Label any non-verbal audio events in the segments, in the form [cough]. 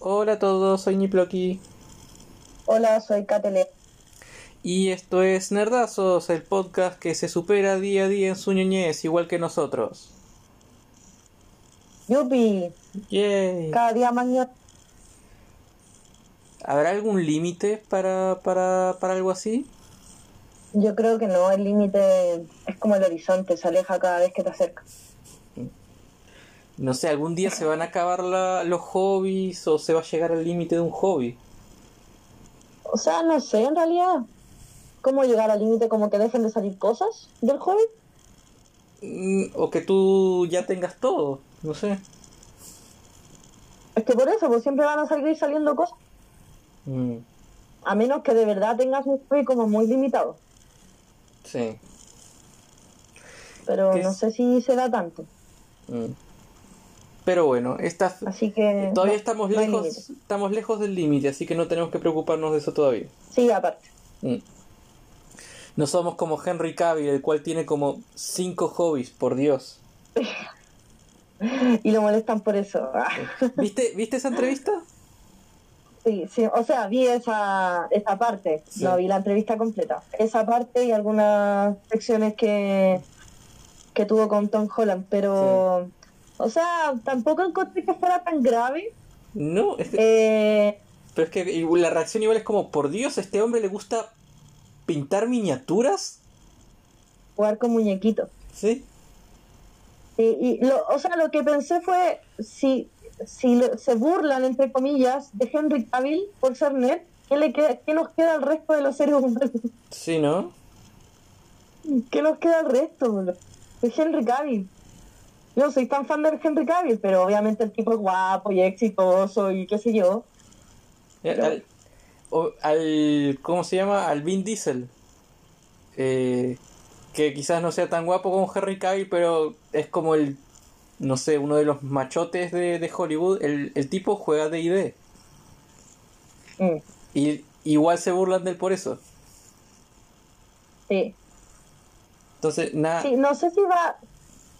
Hola a todos, soy Niploki. Hola, soy Katele. Y esto es Nerdazos, el podcast que se supera día a día en su ñoñez, igual que nosotros. Yupi, Yay. cada día más ño- ¿Habrá algún límite para, para, para algo así? Yo creo que no, el límite es como el horizonte, se aleja cada vez que te acercas. No sé, algún día se van a acabar la- los hobbies o se va a llegar al límite de un hobby. O sea, no sé, en realidad, cómo llegar al límite como que dejen de salir cosas del hobby. Mm, O que tú ya tengas todo, no sé. Es que por eso, pues siempre van a seguir saliendo cosas, Mm, a menos que de verdad tengas un hobby como muy limitado. sí. Pero ¿Qué no es? sé si se da tanto. Mm. Pero bueno, esta, Así que... todavía no, estamos no lejos, estamos lejos del límite, así que no tenemos que preocuparnos de eso todavía. Sí, aparte. Mm. No somos como Henry Cavill, el cual tiene como cinco hobbies, por Dios. [laughs] Y lo molestan por eso. ¿Viste, ¿viste esa entrevista? Sí, sí, o sea, vi esa, esa parte, Sí. no vi la entrevista completa. Esa parte y algunas secciones que, que tuvo con Tom Holland, pero, o sea, tampoco encontré que fuera tan grave. No, es que- Eh, pero es que la reacción igual es como, por Dios, a este hombre le gusta pintar miniaturas. jugar con muñequitos. ¿Sí? Y, y lo, o sea, lo que pensé fue, si, si se burlan, entre comillas, de Henry Cavill por ser nerd, ¿qué, le queda, ¿qué nos queda al resto de los seres humanos? Sí, ¿no? ¿Qué nos queda al resto? De Henry Cavill. No soy tan fan de Henry Cavill, pero obviamente el tipo es guapo y exitoso y qué sé yo. Pero- Al, o- al- ¿Cómo se llama? Al Vin Diesel. Eh, que quizás no sea tan guapo como Henry Cavill, pero es como el, no sé, uno de los machotes de, de Hollywood. El, el tipo juega de ID. Mm, Y igual se burlan de él por eso. sí. Entonces, nada. sí, no sé si va...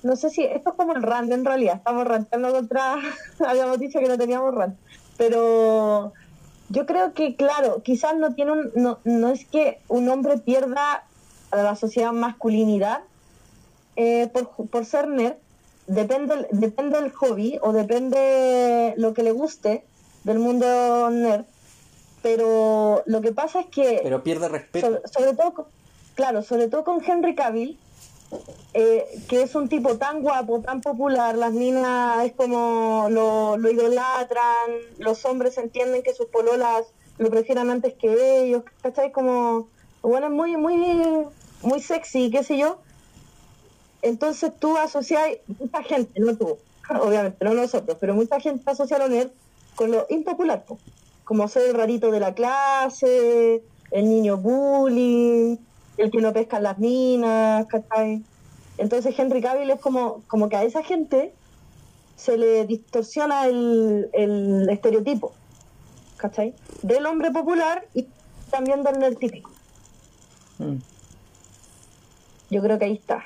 No sé si... Esto es como el rant en realidad. Estamos ranteando contra... [laughs] Habíamos dicho que no teníamos rant. Pero yo creo que, claro, quizás no tiene un... No, no es que un hombre pierda a la sociedad masculinidad eh, por, por ser nerd. Depende, depende del hobby o depende lo que le guste del mundo nerd. Pero lo que pasa es que... Pero pierde respeto. sobre, sobre todo, claro, sobre todo con Henry Cavill, eh, que es un tipo tan guapo, tan popular, las minas es como lo, lo idolatran, los hombres entienden que sus pololas lo prefieran antes que ellos, ¿cachai? Como, bueno, es muy, muy, muy sexy, qué sé yo. Entonces tú asocias, mucha gente, no tú, [laughs] obviamente, no nosotros, pero mucha gente asocia a lo nerd con lo impopular, po. como ser el rarito de la clase, el niño bullying, el que no pesca en las minas, ¿cachai? Entonces Henry Cavill es como, como que a esa gente se le distorsiona el, el estereotipo, ¿cachai? Del hombre popular y también del nerd típico. Mm. Yo creo que ahí está.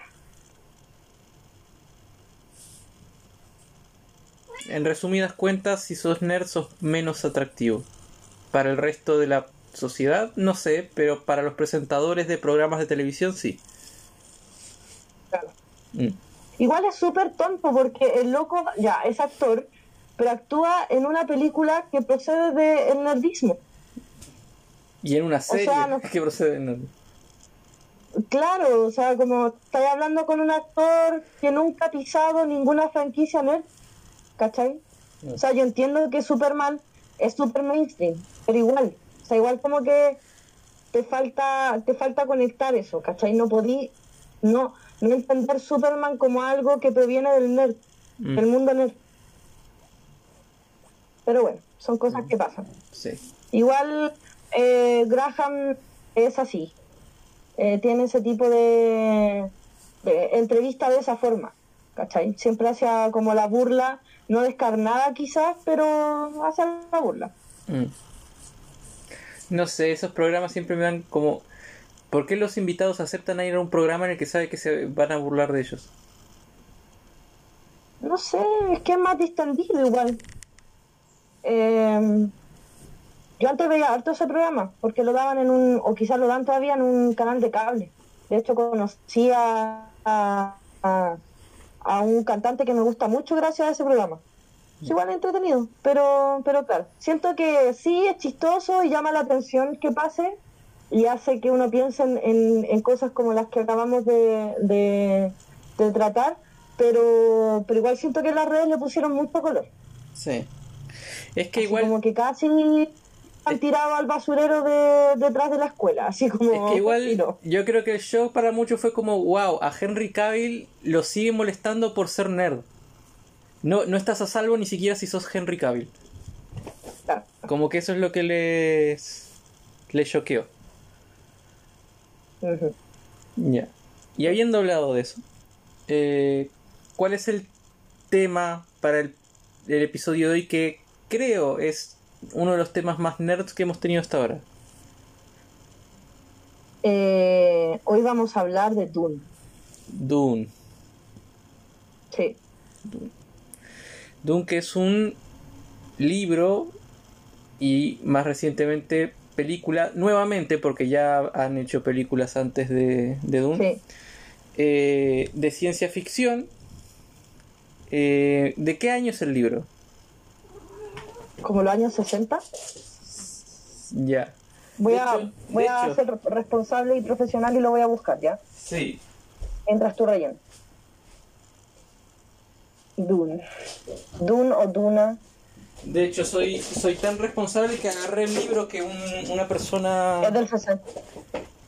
En resumidas cuentas, si sos nerd, sos menos atractivo. Para el resto de la sociedad, no sé, pero para los presentadores de programas de televisión, sí. Claro. Mm. Igual es súper tonto porque el loco ya es actor, pero actúa en una película que procede del nerdismo. Y en una serie sea, no- [laughs] que procede. no. Claro, o sea, como estáis hablando con un actor que nunca ha pisado ninguna franquicia nerd, ¿cachai? O sea, yo entiendo que Superman es super mainstream, pero igual, sea, igual como que te falta, te falta conectar eso, ¿cachai? No podí, no, no entender Superman como algo que proviene del nerd, Mm. del mundo nerd. Pero bueno, son cosas que pasan. Sí. Igual eh, Graham es así. Eh, tiene ese tipo de, de entrevista de esa forma. ¿Cachai? Siempre hacía como la burla, no descarnada quizás, pero hace la burla. Mm. No sé, esos programas siempre me dan como... ¿Por qué los invitados aceptan ir a un programa en el que sabe que se van a burlar de ellos? No sé, es que es más distendido igual. Eh, Yo antes veía harto ese programa, porque lo daban en un, o quizás lo dan todavía en un canal de cable. De hecho, conocí a, a un cantante que me gusta mucho gracias a ese programa. Es igual entretenido, pero, pero claro, siento que sí es chistoso y llama la atención que pase y hace que uno piense en, en, cosas como las que acabamos de, de, de, tratar, pero, pero igual siento que las redes le pusieron mucho color. Sí. Es que igual... Como que casi han tirado al basurero de, detrás de la escuela, así como... Es que igual yo creo que el show para muchos fue como, wow, a Henry Cavill lo sigue molestando por ser nerd. No, no estás a salvo ni siquiera si sos Henry Cavill. Como que eso es lo que les, les choqueó. Ya. Y habiendo hablado de eso, eh, ¿cuál es el tema para el, el, episodio de hoy que creo es uno de los temas más nerds que hemos tenido hasta ahora? Eh, hoy vamos a hablar de Dune. Dune. Sí. Dune. Dune que es un libro y más recientemente película, nuevamente porque ya han hecho películas antes de, de Dune, eh, de ciencia ficción. Eh, ¿De qué año es el libro? Como los años 60. Ya. Voy a, voy a ser responsable y profesional y lo voy a buscar, ¿ya? Sí. Entras tú relleno. Dune. Dune o Duna. De hecho, soy, soy tan responsable que agarré el libro que una persona... Es del 60.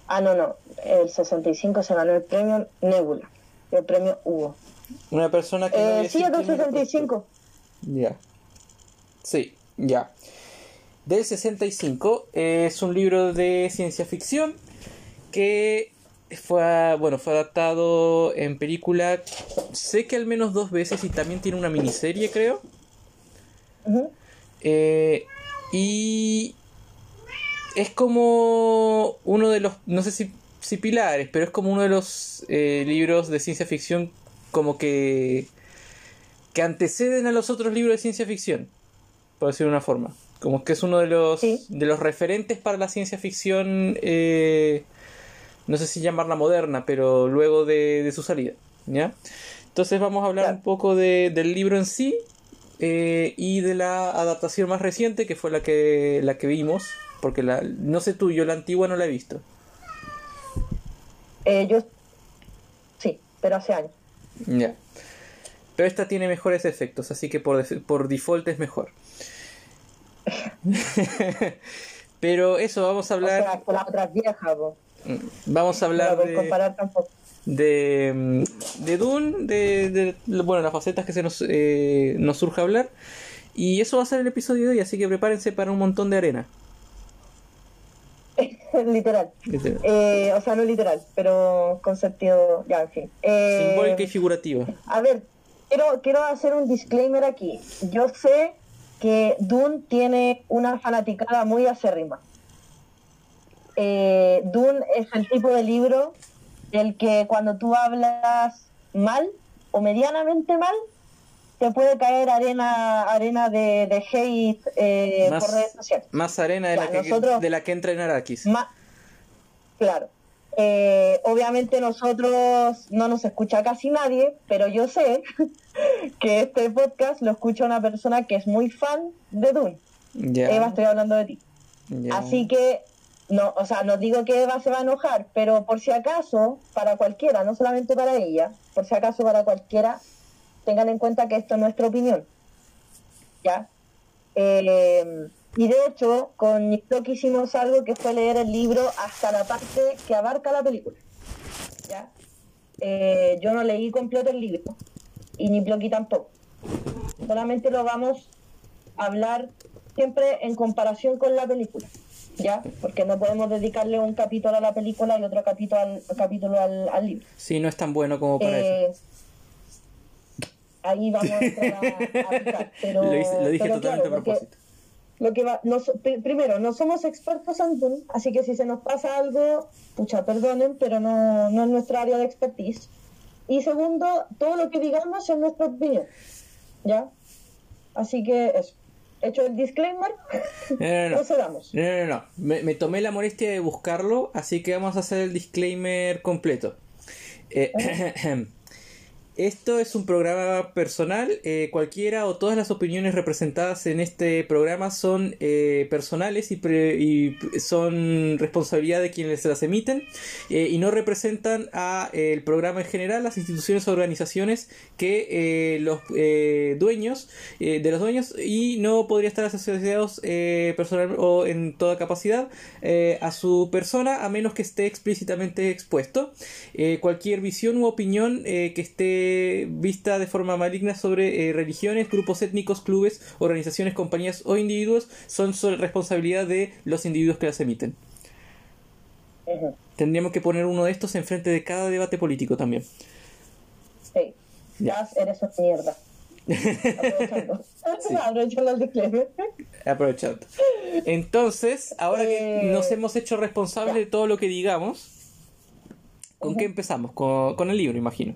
Ah, no, no. El 65 se ganó el premio Nebula. El premio Hugo. Una persona que... Eh, sí, es del 65. Ya. Sí, ya. Del 65 es un libro de ciencia ficción que fue, bueno, fue adaptado en película, sé que al menos dos veces y también tiene una miniserie, creo. Eh, y es como uno de los, no sé si, si pilares, pero es como uno de los eh, libros de ciencia ficción como que que anteceden a los otros libros de ciencia ficción, por decirlo de una forma. Como que es uno de los, de los referentes para la ciencia ficción eh, no sé si llamarla moderna, pero luego de, su salida. ¿ya? Entonces vamos a hablar un poco de, del libro en sí eh, y de la adaptación más reciente, que fue la que, la que vimos, porque la, no sé tú, yo la antigua no la he visto. Eh, yo sí, pero hace años. Ya. Pero esta tiene mejores efectos, así que por, por default es mejor. [laughs] [laughs] pero eso, vamos a hablar... O sea, la otra vieja, Vamos a hablar de, mm, de, Dune, de, bueno, las facetas que se nos, eh, nos surge hablar. Y eso va a ser el episodio de hoy, así que prepárense para un montón de arena. [laughs] literal. Eh, o sea, no literal, pero con sentido, ya, en fin. Eh, Simbólica y figurativa. A ver, quiero, quiero hacer un disclaimer aquí. Yo sé que Dune tiene una fanaticada muy acérrima eh, Dune es el tipo de libro del que cuando tú hablas mal o medianamente mal, te puede caer arena arena de, de hate eh, por redes sociales. Más arena de, la, que, de la que entra en Arakis. claro. Eh, obviamente nosotros no nos escucha casi nadie, pero yo sé [laughs] que este podcast lo escucha una persona que es muy fan de Dune. Eva, estoy hablando de ti. Así que no, o sea, no digo que Eva se va a enojar, pero por si acaso, para cualquiera, no solamente para ella, por si acaso para cualquiera, tengan en cuenta que esto es nuestra opinión. ¿Ya? Eh, y de hecho, con Nick hicimos algo que fue leer el libro hasta la parte que abarca la película. ¿Ya? Eh, yo no leí completo el libro, y ni tampoco. Solamente lo vamos a hablar siempre en comparación con la película. ¿Ya? Porque no podemos dedicarle un capítulo a la película y otro capítulo al, capítulo al, libro. Sí, no es tan bueno como para eh, eso. Ahí vamos a, a [laughs] pero, lo, dije totalmente a propósito. Lo que va, primero, no somos expertos en Dune, así que si se nos pasa algo, pucha, perdonen, pero no, no es nuestra área de expertise. Y segundo, todo lo que digamos es nuestra opinión, ¿ya? Así que eso. Hecho el disclaimer, No, no, no. procedamos. No, no, no. Me, me tomé la molestia de buscarlo, así que vamos a hacer el disclaimer completo. Eh, [clears throat] Esto es un programa personal. eh, cualquiera o todas las opiniones representadas en este programa son eh, personales y, pre- y son responsabilidad de quienes las emiten eh, y no representan a el programa en general, las instituciones o organizaciones que los dueños de los dueños y no podría estar asociados personal o en toda capacidad a su persona a menos que esté explícitamente expuesto. Cualquier visión u opinión que esté vista de forma maligna sobre eh, religiones, grupos étnicos, clubes, organizaciones, compañías o individuos son so- responsabilidad de los individuos que las emiten. Tendríamos que poner uno de estos enfrente de cada debate político también. Sí. Ya. Ya eres una mierda. Aprovechando. [laughs] Sí. [laughs] Aprovechando el disclaimer. Aprovechando. Entonces, ahora que Eh, nos hemos hecho responsables ya. de todo lo que digamos, ¿con qué empezamos? Con, con el libro, imagino.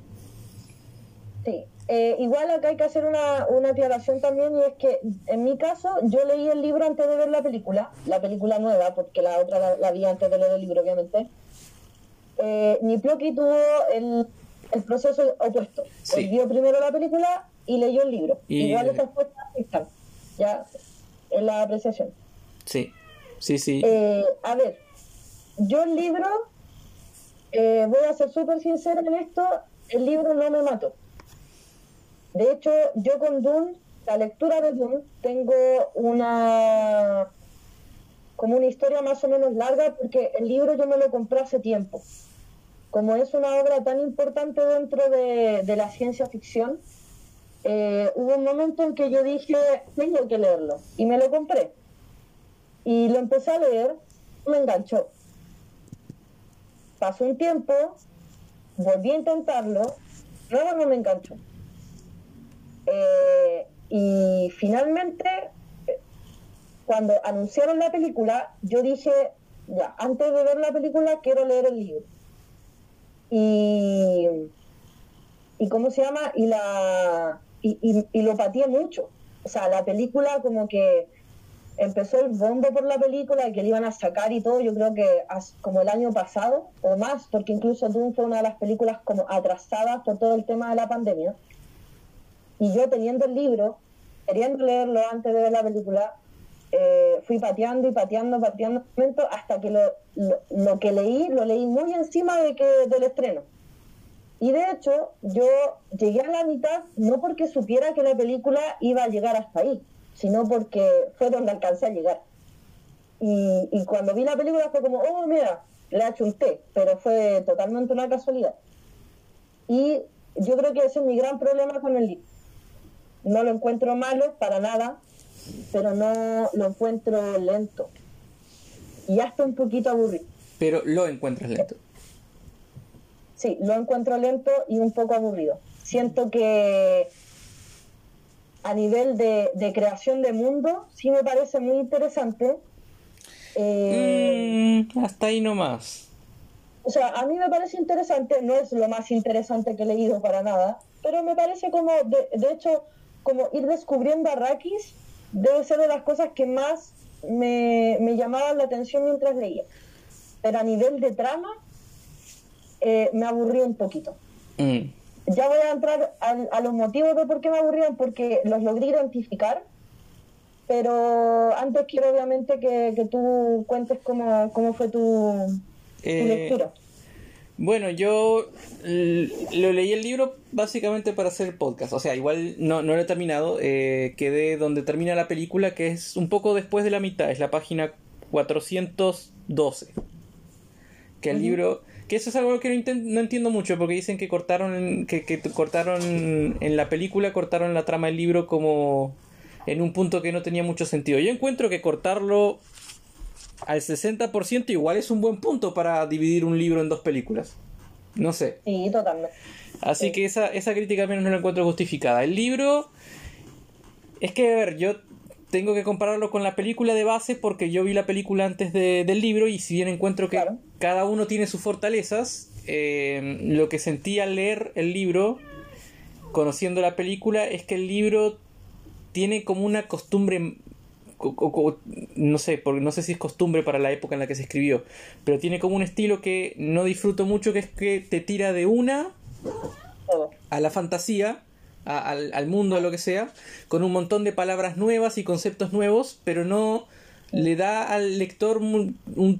Sí. Eh, igual acá hay que hacer una, una aclaración también y es que en mi caso yo leí el libro antes de ver la película, la película nueva, porque la otra la, la vi antes de leer el libro obviamente. Eh, Niploki tuvo el, el proceso opuesto. Sí. Él vio primero la película y leyó el libro. Y- Igual esas cosas están, ya en la apreciación. Sí, sí, sí. Eh, a ver, yo el libro, eh, voy a ser súper sincera en esto, el libro no me mató. De hecho, yo con Dune, la lectura de Dune, tengo una como una historia más o menos larga porque el libro yo me lo compré hace tiempo. Como es una obra tan importante dentro de, la ciencia ficción, eh, hubo un momento en que yo dije, tengo que leerlo, y me lo compré. Y lo empecé a leer, me enganchó. Pasó un tiempo, volví a intentarlo, luego no me enganchó. Eh, y finalmente, cuando anunciaron la película, yo dije, ya, antes de ver la película quiero leer el libro. Y, y ¿cómo se llama? Y, la, y, y, y lo pateé mucho. O sea, la película como que empezó el bombo por la película que le iban a sacar y todo, yo creo que como el año pasado o más, porque incluso Dune fue una de las películas como atrasadas por todo el tema de la pandemia. Y yo teniendo el libro, queriendo leerlo antes de ver la película, eh, fui pateando y pateando, pateando momento hasta que lo, lo, que leí, lo leí muy encima de que, del estreno. Y de hecho, yo llegué a la mitad no porque supiera que la película iba a llegar hasta ahí, sino porque fue donde alcancé a llegar. Y, y cuando vi la película fue como, oh, mira, le achunté, pero fue totalmente una casualidad. Y yo creo que ese es mi gran problema con el libro. No lo encuentro malo para nada, pero no lo encuentro lento. Y hasta un poquito aburrido. Pero lo encuentras lento. Sí, lo encuentro lento y un poco aburrido. Siento que a nivel de, de creación de mundo sí me parece muy interesante. Eh, Mm, hasta ahí nomás. O sea, a mí me parece interesante, no es lo más interesante que he leído para nada, pero me parece como, de, de hecho, como ir descubriendo a Arrakis debe ser de las cosas que más me, me llamaban la atención mientras leía. Pero a nivel de trama, eh, me aburrí un poquito. Mm. Ya voy a entrar al- a, los motivos de por qué me aburrían, porque los logré identificar. Pero antes quiero obviamente que, que tú cuentes cómo, cómo fue tu, tu Eh, lectura. Bueno, yo lo leí el libro básicamente para hacer podcast. O sea, igual no, no lo he terminado. eh, quedé donde termina la película, que es un poco después de la mitad. Es la página 412. Que el libro... Que eso es algo que no, no entiendo mucho, porque dicen que cortaron, que, que cortaron en la película, cortaron la trama del libro como en un punto que no tenía mucho sentido. Yo encuentro que cortarlo al 60% igual es un buen punto para dividir un libro en dos películas. No sé. Sí, totalmente. Así Sí. que esa, esa crítica al menos no la encuentro justificada. El libro... Es que, a ver, yo tengo que compararlo con la película de base porque yo vi la película antes de- del libro y si bien encuentro que Claro. cada uno tiene sus fortalezas, eh, lo que sentí al leer el libro, conociendo la película, es que el libro tiene como una costumbre no sé, porque no sé si es costumbre para la época en la que se escribió, pero tiene como un estilo que no disfruto mucho, que es que te tira de una a la fantasía, al, al, mundo, a lo que sea, con un montón de palabras nuevas y conceptos nuevos, pero no le da al lector un,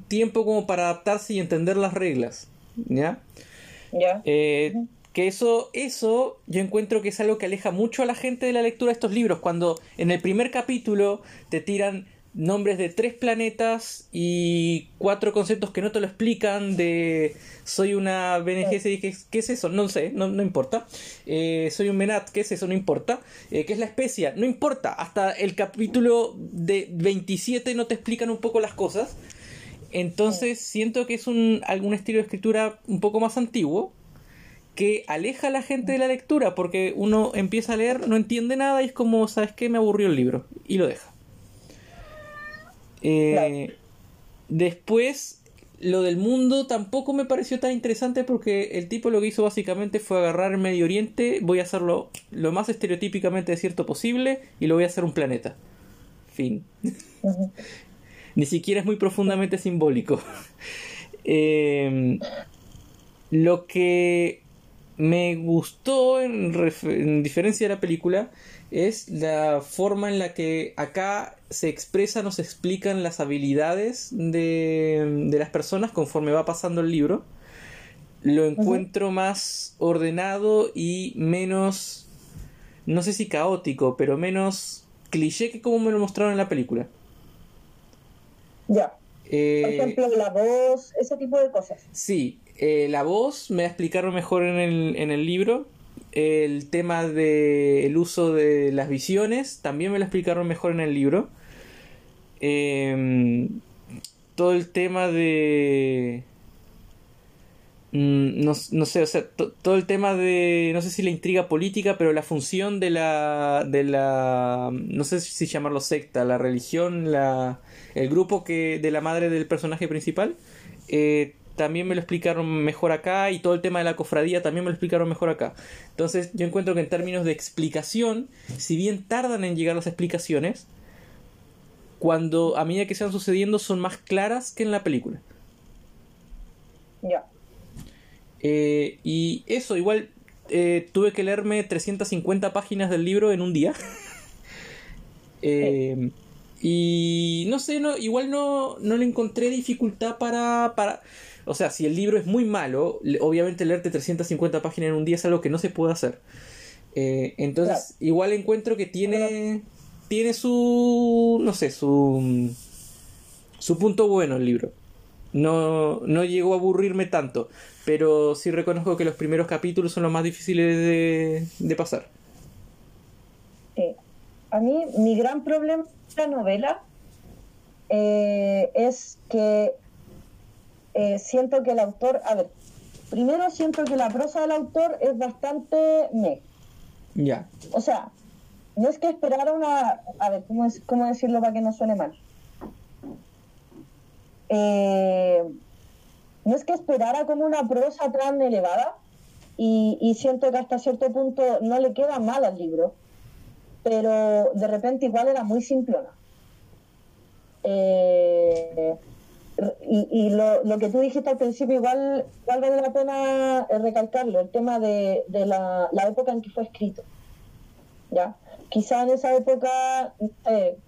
tiempo como para adaptarse y entender las reglas. ¿Ya? ¿Ya? Eh, que eso, eso yo encuentro que es algo que aleja mucho a la gente de la lectura de estos libros. Cuando en el primer capítulo te tiran nombres de tres planetas y cuatro conceptos que no te lo explican de soy una BNG, ¿qué, ¿qué es eso? No sé, no, no importa. Eh, soy un Menat, ¿qué es eso? No importa. Eh, ¿Qué es la especia? No importa. Hasta el capítulo de 27 no te explican un poco las cosas. Entonces siento que es un, algún estilo de escritura un poco más antiguo que aleja a la gente de la lectura porque uno empieza a leer, no entiende nada y es como, ¿sabes qué? Me aburrió el libro y lo deja. Eh, después, lo del mundo tampoco me pareció tan interesante porque el tipo lo que hizo básicamente fue agarrar el Medio Oriente, voy a hacerlo lo más estereotípicamente cierto posible y lo voy a hacer un planeta. Fin. [laughs] Ni siquiera es muy profundamente simbólico. [laughs] Em, lo que me gustó en diferencia de la película es la forma en la que acá se expresan o se explican las habilidades de, de las personas conforme va pasando el libro. Lo encuentro más ordenado y menos, no sé si caótico, pero menos cliché que como me lo mostraron en la película. Ya. Eh, Por ejemplo, la voz, ese tipo de cosas. Sí, eh, la voz me la explicaron mejor en el, en el libro el tema del uso de las visiones también me lo explicaron mejor en el libro. Em, todo el tema de... Mm, no, sé, o sea, todo el tema de, no sé si la intriga política, pero la función de la, de la, no sé si llamarlo secta, la religión, la, el grupo que, de la madre del personaje principal, eh, también me lo explicaron mejor acá y todo el tema de la cofradía también me lo explicaron mejor acá. Entonces yo encuentro que en términos de explicación, si bien tardan en llegar las explicaciones, cuando a medida que se van sucediendo son más claras que en la película. Ya. Eh, y eso, igual eh, tuve que leerme 350 páginas del libro en un día. [laughs] Eh, y no sé, no, igual no, no le encontré dificultad para, para o sea, si el libro es muy malo, obviamente leerte 350 páginas en un día es algo que no se puede hacer. Eh, entonces, igual encuentro que tiene, tiene su, no sé, su, su punto bueno el libro. No, no llegó a aburrirme tanto, pero sí reconozco que los primeros capítulos son los más difíciles de, de pasar. Sí. A mí, mi gran problema de la novela eh, es que eh, siento que el autor, a ver, primero siento que la prosa del autor es bastante me. Ya. O sea, no es que esperara una, a ver, ¿cómo, es, cómo decirlo para que no suene mal? Eh, no es que esperara como una prosa tan elevada y, y, siento que hasta cierto punto no le queda mal al libro, pero de repente igual era muy simplona. Eh, y, lo, que tú dijiste al principio, igual, vale la pena eh, recalcarlo, el tema de, la, época en que fue escrito. ¿ya? Quizá en esa época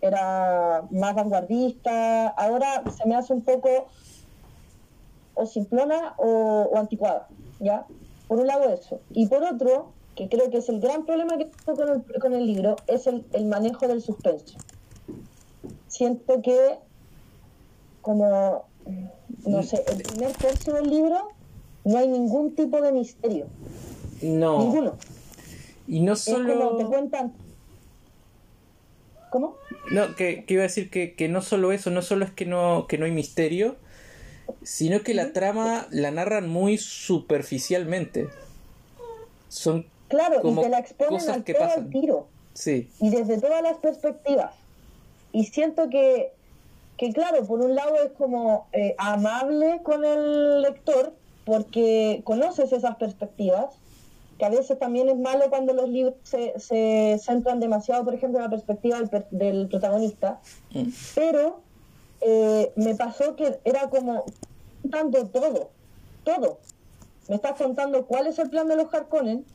era más vanguardista, ahora se me hace un poco o simplona o, anticuada. ¿ya? Por un lado eso. Y por otro, que creo que es el gran problema que tengo con el, con el libro, es el manejo del suspenso. Siento que como, no sé, el primer tercio del libro no hay ningún tipo de misterio. No. Ninguno. Y no solo... te cuentan... ¿Cómo? No, que, iba a decir que, que, no solo eso, no solo es que no, que no hay misterio, sino que la trama la narran muy superficialmente. Son claro, y te la exponen al que pasan. tiro. Sí. Y desde todas las perspectivas. Y siento que que claro, por un lado es como eh, amable con el lector porque conoces esas perspectivas, que a veces también es malo cuando los libros se, se centran demasiado, por ejemplo, en la perspectiva del, del protagonista, mm. pero eh, me pasó que era como contando todo, todo. Me estás contando cuál es el plan de los Harkonnen,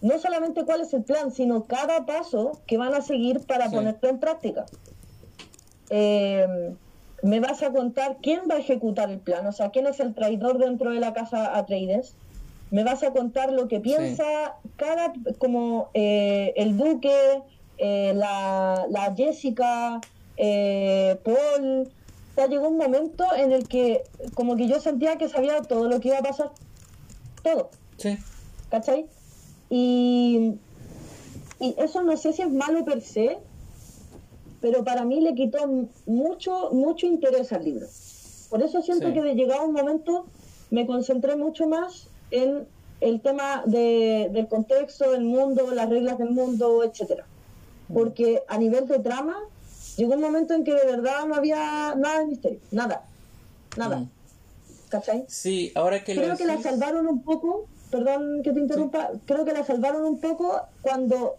no solamente cuál es el plan, sino cada paso que van a seguir para ponerlo en práctica. Eh, me vas a contar quién va a ejecutar el plan, o sea, quién es el traidor dentro de la casa Atreides. Me vas a contar lo que piensa cada, como eh, el duque, eh, la, la, Jessica, eh, Paul. Ya llegó un momento en el que como que yo sentía que sabía todo lo que iba a pasar. Todo. Sí. ¿Cachai? Y, y eso no sé si es malo per se, pero para mí le quitó mucho, mucho interés al libro. Por eso siento que de llegado un momento me concentré mucho más en el tema de, del contexto del mundo, las reglas del mundo, etcétera. Porque a nivel de trama, llegó un momento en que de verdad no había nada de misterio, nada, nada. Mm. ¿Cachai? Sí, ahora que Creo que la salvaron un poco, perdón que te interrumpa, creo que la salvaron un poco cuando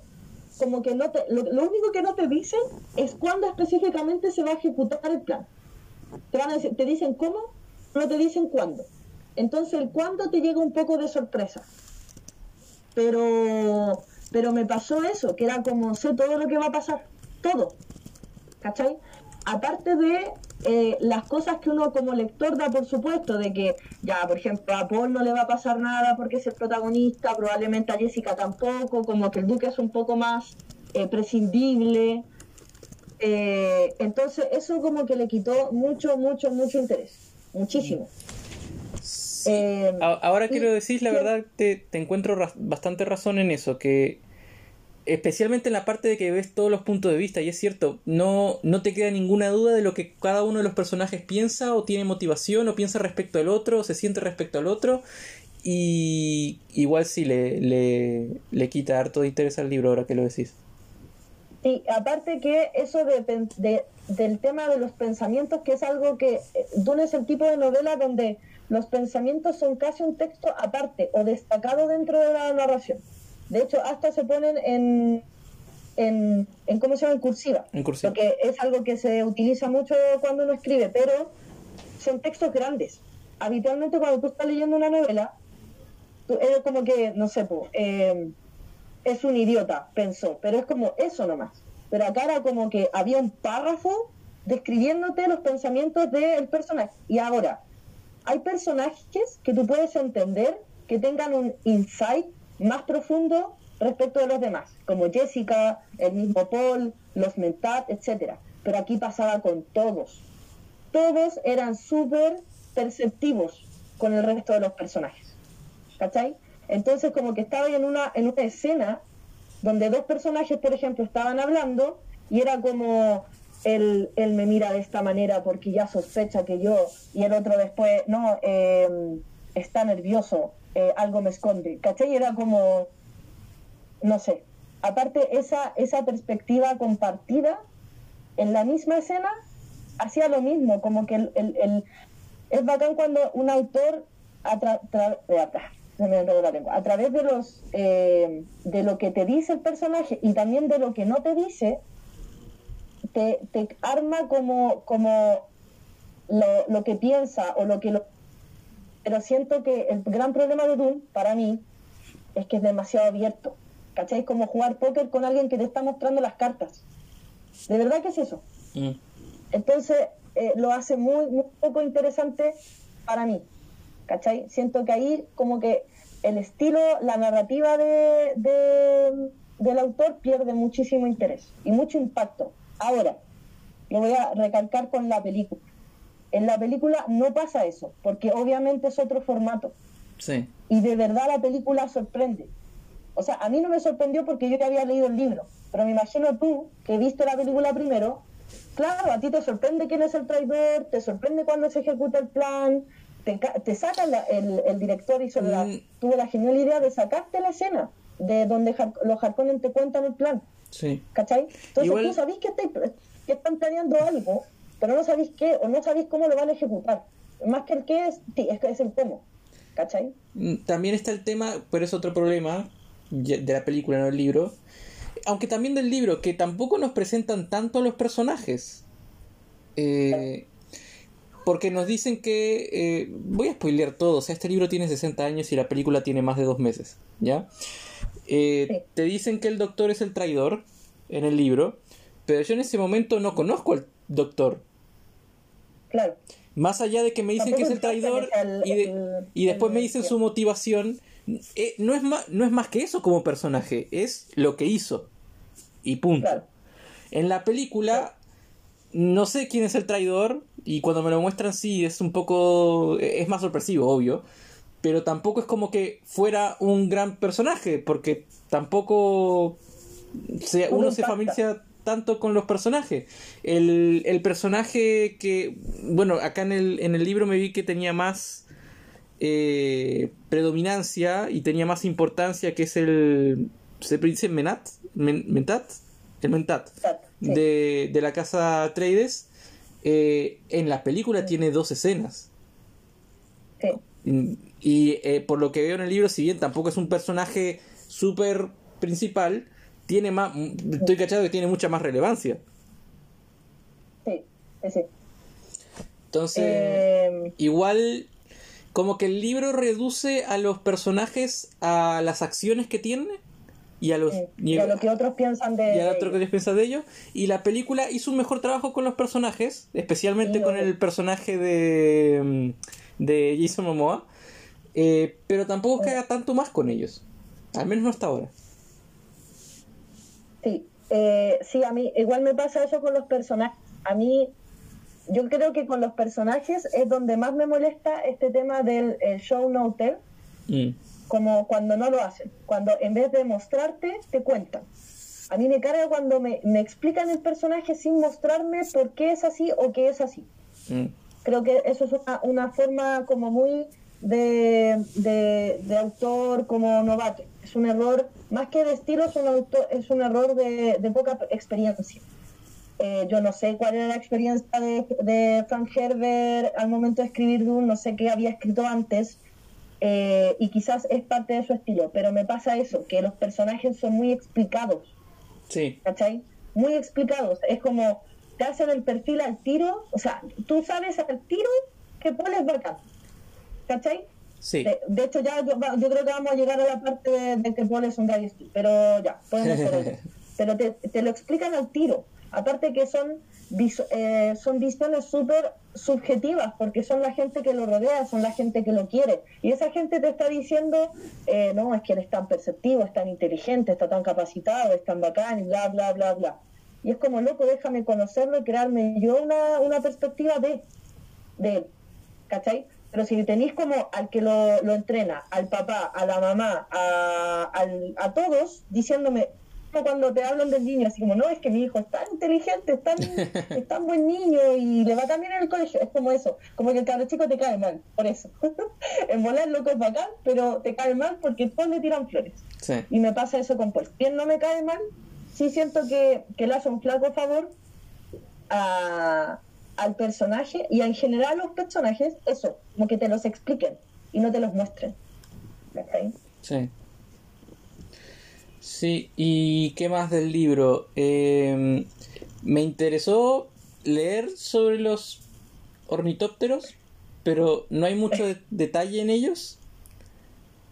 como que no te, lo, único que no te dicen es cuándo específicamente se va a ejecutar el plan. Te, van a decir, te dicen cómo, no te dicen cuándo. Entonces el cuándo te llega un poco de sorpresa. Pero, pero me pasó eso, que era como sé todo lo que va a pasar, todo. ¿Cachai? Aparte de eh, las cosas que uno como lector da por supuesto, de que ya, por ejemplo, a Paul no le va a pasar nada porque es el protagonista, probablemente a Jessica tampoco, como que el Duque es un poco más eh, prescindible. Eh, entonces eso como que le quitó mucho, mucho, mucho interés, muchísimo. Ahora quiero decir, la verdad, te, te encuentro bastante razón en eso, que especialmente en la parte de que ves todos los puntos de vista, y es cierto, no, no te queda ninguna duda de lo que cada uno de los personajes piensa, o tiene motivación, o piensa respecto al otro, o se siente respecto al otro, y igual sí le, le, le quita harto de interés al libro ahora que lo decís. Sí, aparte que eso de, de, del tema de los pensamientos, que es algo que eh, Dune es el tipo de novela donde los pensamientos son casi un texto aparte o destacado dentro de la narración. De hecho, hasta se ponen en, en, en ¿cómo se llama? En cursiva. En cursiva. Porque es algo que se utiliza mucho cuando uno escribe, pero son textos grandes. Habitualmente cuando tú estás leyendo una novela, tú, es como que, no sé, pues, es un idiota, pensó, pero es como eso nomás. Pero acá era como que había un párrafo describiéndote los pensamientos del personaje. Y ahora, hay personajes que tú puedes entender que tengan un insight más profundo respecto de los demás, como Jessica, el mismo Paul, los Mentat, etc. Pero aquí pasaba con todos. Todos eran súper perceptivos con el resto de los personajes. ¿Cachai? Entonces como que estaba en una, en una escena donde dos personajes, por ejemplo, estaban hablando y era como él, él me mira de esta manera porque ya sospecha que yo y el otro después, no, eh, está nervioso eh, algo me esconde, ¿cachai? Era como, no sé, aparte esa, esa perspectiva compartida en la misma escena hacía lo mismo, como que el, el, es bacán cuando un autor a, a través de los eh, de lo que te dice el personaje y también de lo que no te dice te, te arma como como lo, lo que piensa o lo que lo pero siento que el gran problema de Doom, para mí, es que es demasiado abierto. ¿Cachai? Como jugar póker con alguien que te está mostrando las cartas. De verdad que es eso. Mm. Entonces, eh, lo hace muy, muy poco interesante para mí. ¿Cachai? Siento que ahí como que el estilo, la narrativa de, de, del autor pierde muchísimo interés y mucho impacto. Ahora, lo voy a recalcar con la película. En la película no pasa eso, porque obviamente es otro formato. Sí. Y de verdad la película sorprende. O sea, a mí no me sorprendió porque yo ya había leído el libro, pero me imagino tú, que viste la película primero, claro, a ti te sorprende quién es el traidor, te sorprende cuando se ejecuta el plan, te, te saca el, director y mm. tuvo la genial idea de sacarte la escena de donde los Harkonnen te cuentan el plan. Sí. ¿Cachai? Entonces tú sabés que, que están planeando algo pero no sabéis qué o no sabéis cómo lo van a ejecutar. Más que el qué es, es, es el cómo. ¿Cachai? Mm, También está el tema, pero es otro problema de la película, no del libro. Aunque también del libro, que tampoco nos presentan tanto a los personajes. Eh, porque nos dicen que... eh, voy a spoilear todo. O sea, este libro tiene 60 años y la película tiene más de dos meses. ¿Ya? Eh, Sí. Te dicen que el doctor es el traidor en el libro. Pero yo en ese momento no conozco al doctor. Claro. Más allá de que me dicen que es el traidor el- y, de- el- y después el- me dicen su motivación, eh, no, es más, no es más que eso como personaje, es lo que hizo. Y punto. Claro. En la película no sé quién es el traidor y cuando me lo muestran sí es un poco... es más sorpresivo, obvio. Pero tampoco es como que fuera un gran personaje, porque tampoco se- No uno me se impacta. Tanto con los personajes. El, el personaje que, bueno, acá en el, en el libro me vi que tenía más eh, predominancia y tenía más importancia, que es el... ¿Se dice Menat? Men- ¿Mentat? El Mentat. De, de la casa Trades. eh, en la película tiene dos escenas. Sí. Y eh, por lo que veo en el libro, si bien tampoco es un personaje súper principal, tiene más. Estoy cachado que tiene mucha más relevancia. Sí, sí, sí. Entonces, Eh, igual, como que el libro reduce a los personajes a las acciones que tienen y a los. sí. y- Y a lo que otros piensan de. y a otro que ellos. les piensa de ellos. Y la película hizo un mejor trabajo con los personajes, especialmente Sí, con el personaje de, mm, de Jason Momoa. eh, pero tampoco que haga tanto más con ellos. Al menos no hasta ahora. Sí, eh, sí, a mí igual me pasa eso con los personajes. A mí, yo creo que con los personajes es donde más me molesta este tema del eh, show no tell, Mm. como cuando no lo hacen, cuando en vez de mostrarte, te cuentan. A mí me carga cuando me, me explican el personaje sin mostrarme por qué es así o qué es así. Mm. Creo que eso es una, una forma como muy de, de, de autor como novato. Es un error, más que de estilo, es un, autor, es un error de, de poca experiencia. Eh, yo no sé cuál era la experiencia de, de Frank Herbert al momento de escribir Dune, no sé qué había escrito antes, eh, y quizás es parte de su estilo, pero me pasa eso, que los personajes son muy explicados. Sí, ¿cachai? Muy explicados. Es como te hacen el perfil al tiro, o sea, tú sabes al tiro que Paul es bacán, ¿cachai? Sí. De, de hecho, ya yo, creo que vamos a llegar a la parte de, de que Paul es un estúpido, pero ya, podemos hacer. [laughs] Pero te, te lo explican al tiro. Aparte que son, eh, son visiones súper subjetivas, porque son la gente que lo rodea, son la gente que lo quiere. Y esa gente te está diciendo, eh, no, es que eres tan perceptivo, es tan inteligente, está tan capacitado, es tan bacán, y bla, bla, bla, bla. Y es como, loco, déjame conocerlo y crearme yo una, una perspectiva de, de él. ¿Cachai? Pero si tenéis como al que lo, lo entrena, al papá, a la mamá, a, al- a todos, diciéndome, como cuando te hablan del niño, así como, no, es que mi hijo es tan inteligente, es tan, [laughs] es tan buen niño y le va tan bien en el colegio, es como eso, como que el cabro chico te cae mal, por eso. [laughs] en volar loco es bacán, pero te cae mal porque todos le tiran flores. sí. Y me pasa eso con Paul. Bien, no me cae mal, sí siento que, que le hace un flaco favor a- al personaje y en general a los personajes, eso, como que te los expliquen y no te los muestren. Sí. Sí, ¿y qué más del libro? Eh, me interesó leer sobre los ornitópteros, pero no hay mucho de- [laughs] detalle en ellos.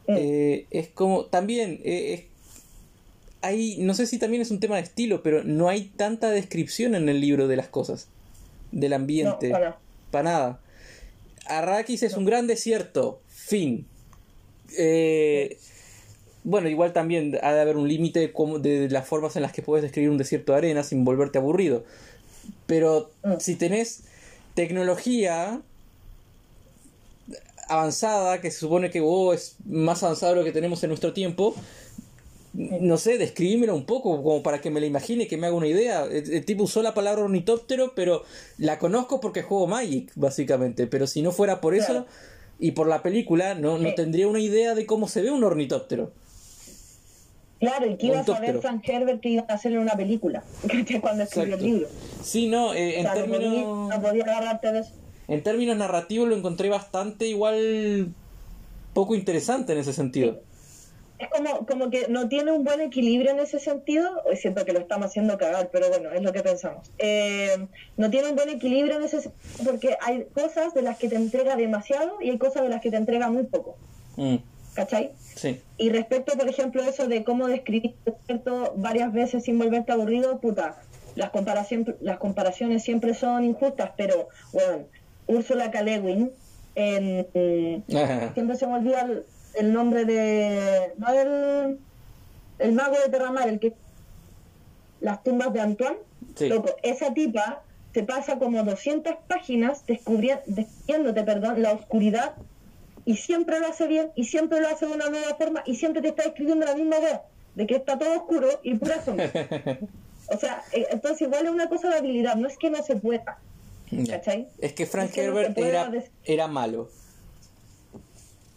Eh, es como, también, eh, es- hay, no sé si también es un tema de estilo, pero no hay tanta descripción en el libro de las cosas, del ambiente. No, para. Para nada. Arrakis es un gran desierto. Fin. Eh, bueno, igual también ha de haber un límite de las formas en las que puedes describir un desierto de arena sin volverte aburrido. Pero Mm. si tenés tecnología avanzada, que se supone que oh, es más avanzado de lo que tenemos en nuestro tiempo, no sé, describímelo un poco, como para que me la imagine, que me haga una idea. El, el tipo usó la palabra ornitóptero, pero la conozco porque juego Magic, básicamente. Pero si no fuera por eso y por la película, no, no tendría una idea de cómo se ve un ornitóptero. Claro, y que iba a saber. Frank Herbert que iba a hacerle una película [laughs] cuando escribió Exacto. el libro. Sí, no, eh, O en, sea, términos, no podía agarrarte de eso. en términos narrativos lo encontré bastante igual poco interesante en ese sentido. Es como, como que no tiene un buen equilibrio en ese sentido. Hoy siento que lo estamos haciendo cagar, pero bueno, es lo que pensamos. Eh, no tiene un buen equilibrio en ese sentido porque hay cosas de las que te entrega demasiado y hay cosas de las que te entrega muy poco. Mm, ¿Cachai? sí. Y respecto, por ejemplo, eso de cómo describir ¿cierto? varias veces sin volverte aburrido, puta, las, comparación, las comparaciones siempre son injustas, pero, bueno, Úrsula K. En- [laughs] siempre se me olvida el, el nombre de... No el, el mago de Terramar, el que... Las tumbas de Antoine. Sí. Loco, esa tipa te pasa como 200 páginas descubri- descubriéndote, perdón, la oscuridad y siempre lo hace bien y siempre lo hace de una nueva forma y siempre te está escribiendo la misma idea de que está todo oscuro y pura sombra. [laughs] O sea, eh, entonces igual es una cosa de habilidad, no es que no se pueda. ¿cachai? Es que Frank Es que no se Herbert era malo.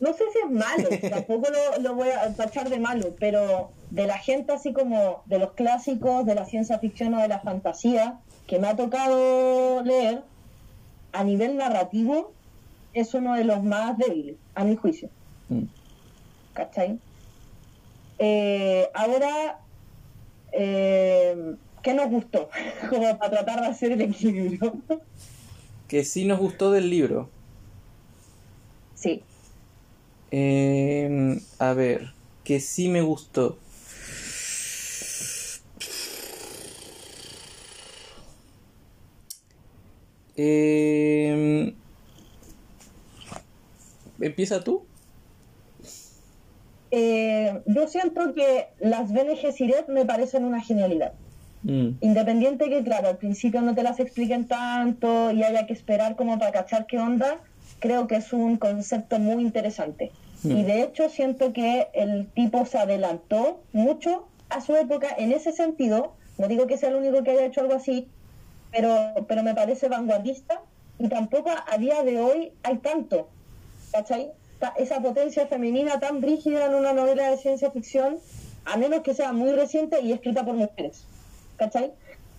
No sé si es malo, [laughs] tampoco lo, lo voy a tachar de malo, pero de la gente así como de los clásicos, de la ciencia ficción o de la fantasía, que me ha tocado leer, a nivel narrativo, es uno de los más débiles, a mi juicio. Mm. ¿Cachai? Eh, ahora, eh, ¿qué nos gustó? [laughs] como para tratar de hacer el equilibrio. Que sí nos gustó del libro. sí. Eh, a ver, que sí me gustó. Eh, ¿Empieza tú? Eh, yo siento que las Bene Gesserit me parecen una genialidad. Mm, Independiente que, claro, al principio no te las expliquen tanto y haya que esperar como para cachar qué onda, creo que es un concepto muy interesante. Mm. Y de hecho siento que el tipo se adelantó mucho a su época en ese sentido. No digo que sea el único que haya hecho algo así, pero, pero me parece vanguardista y tampoco a día de hoy hay tanto. ¿Cachai? Esa potencia femenina tan rígida en una novela de ciencia ficción, a menos que sea muy reciente y escrita por mujeres. ¿Cachai?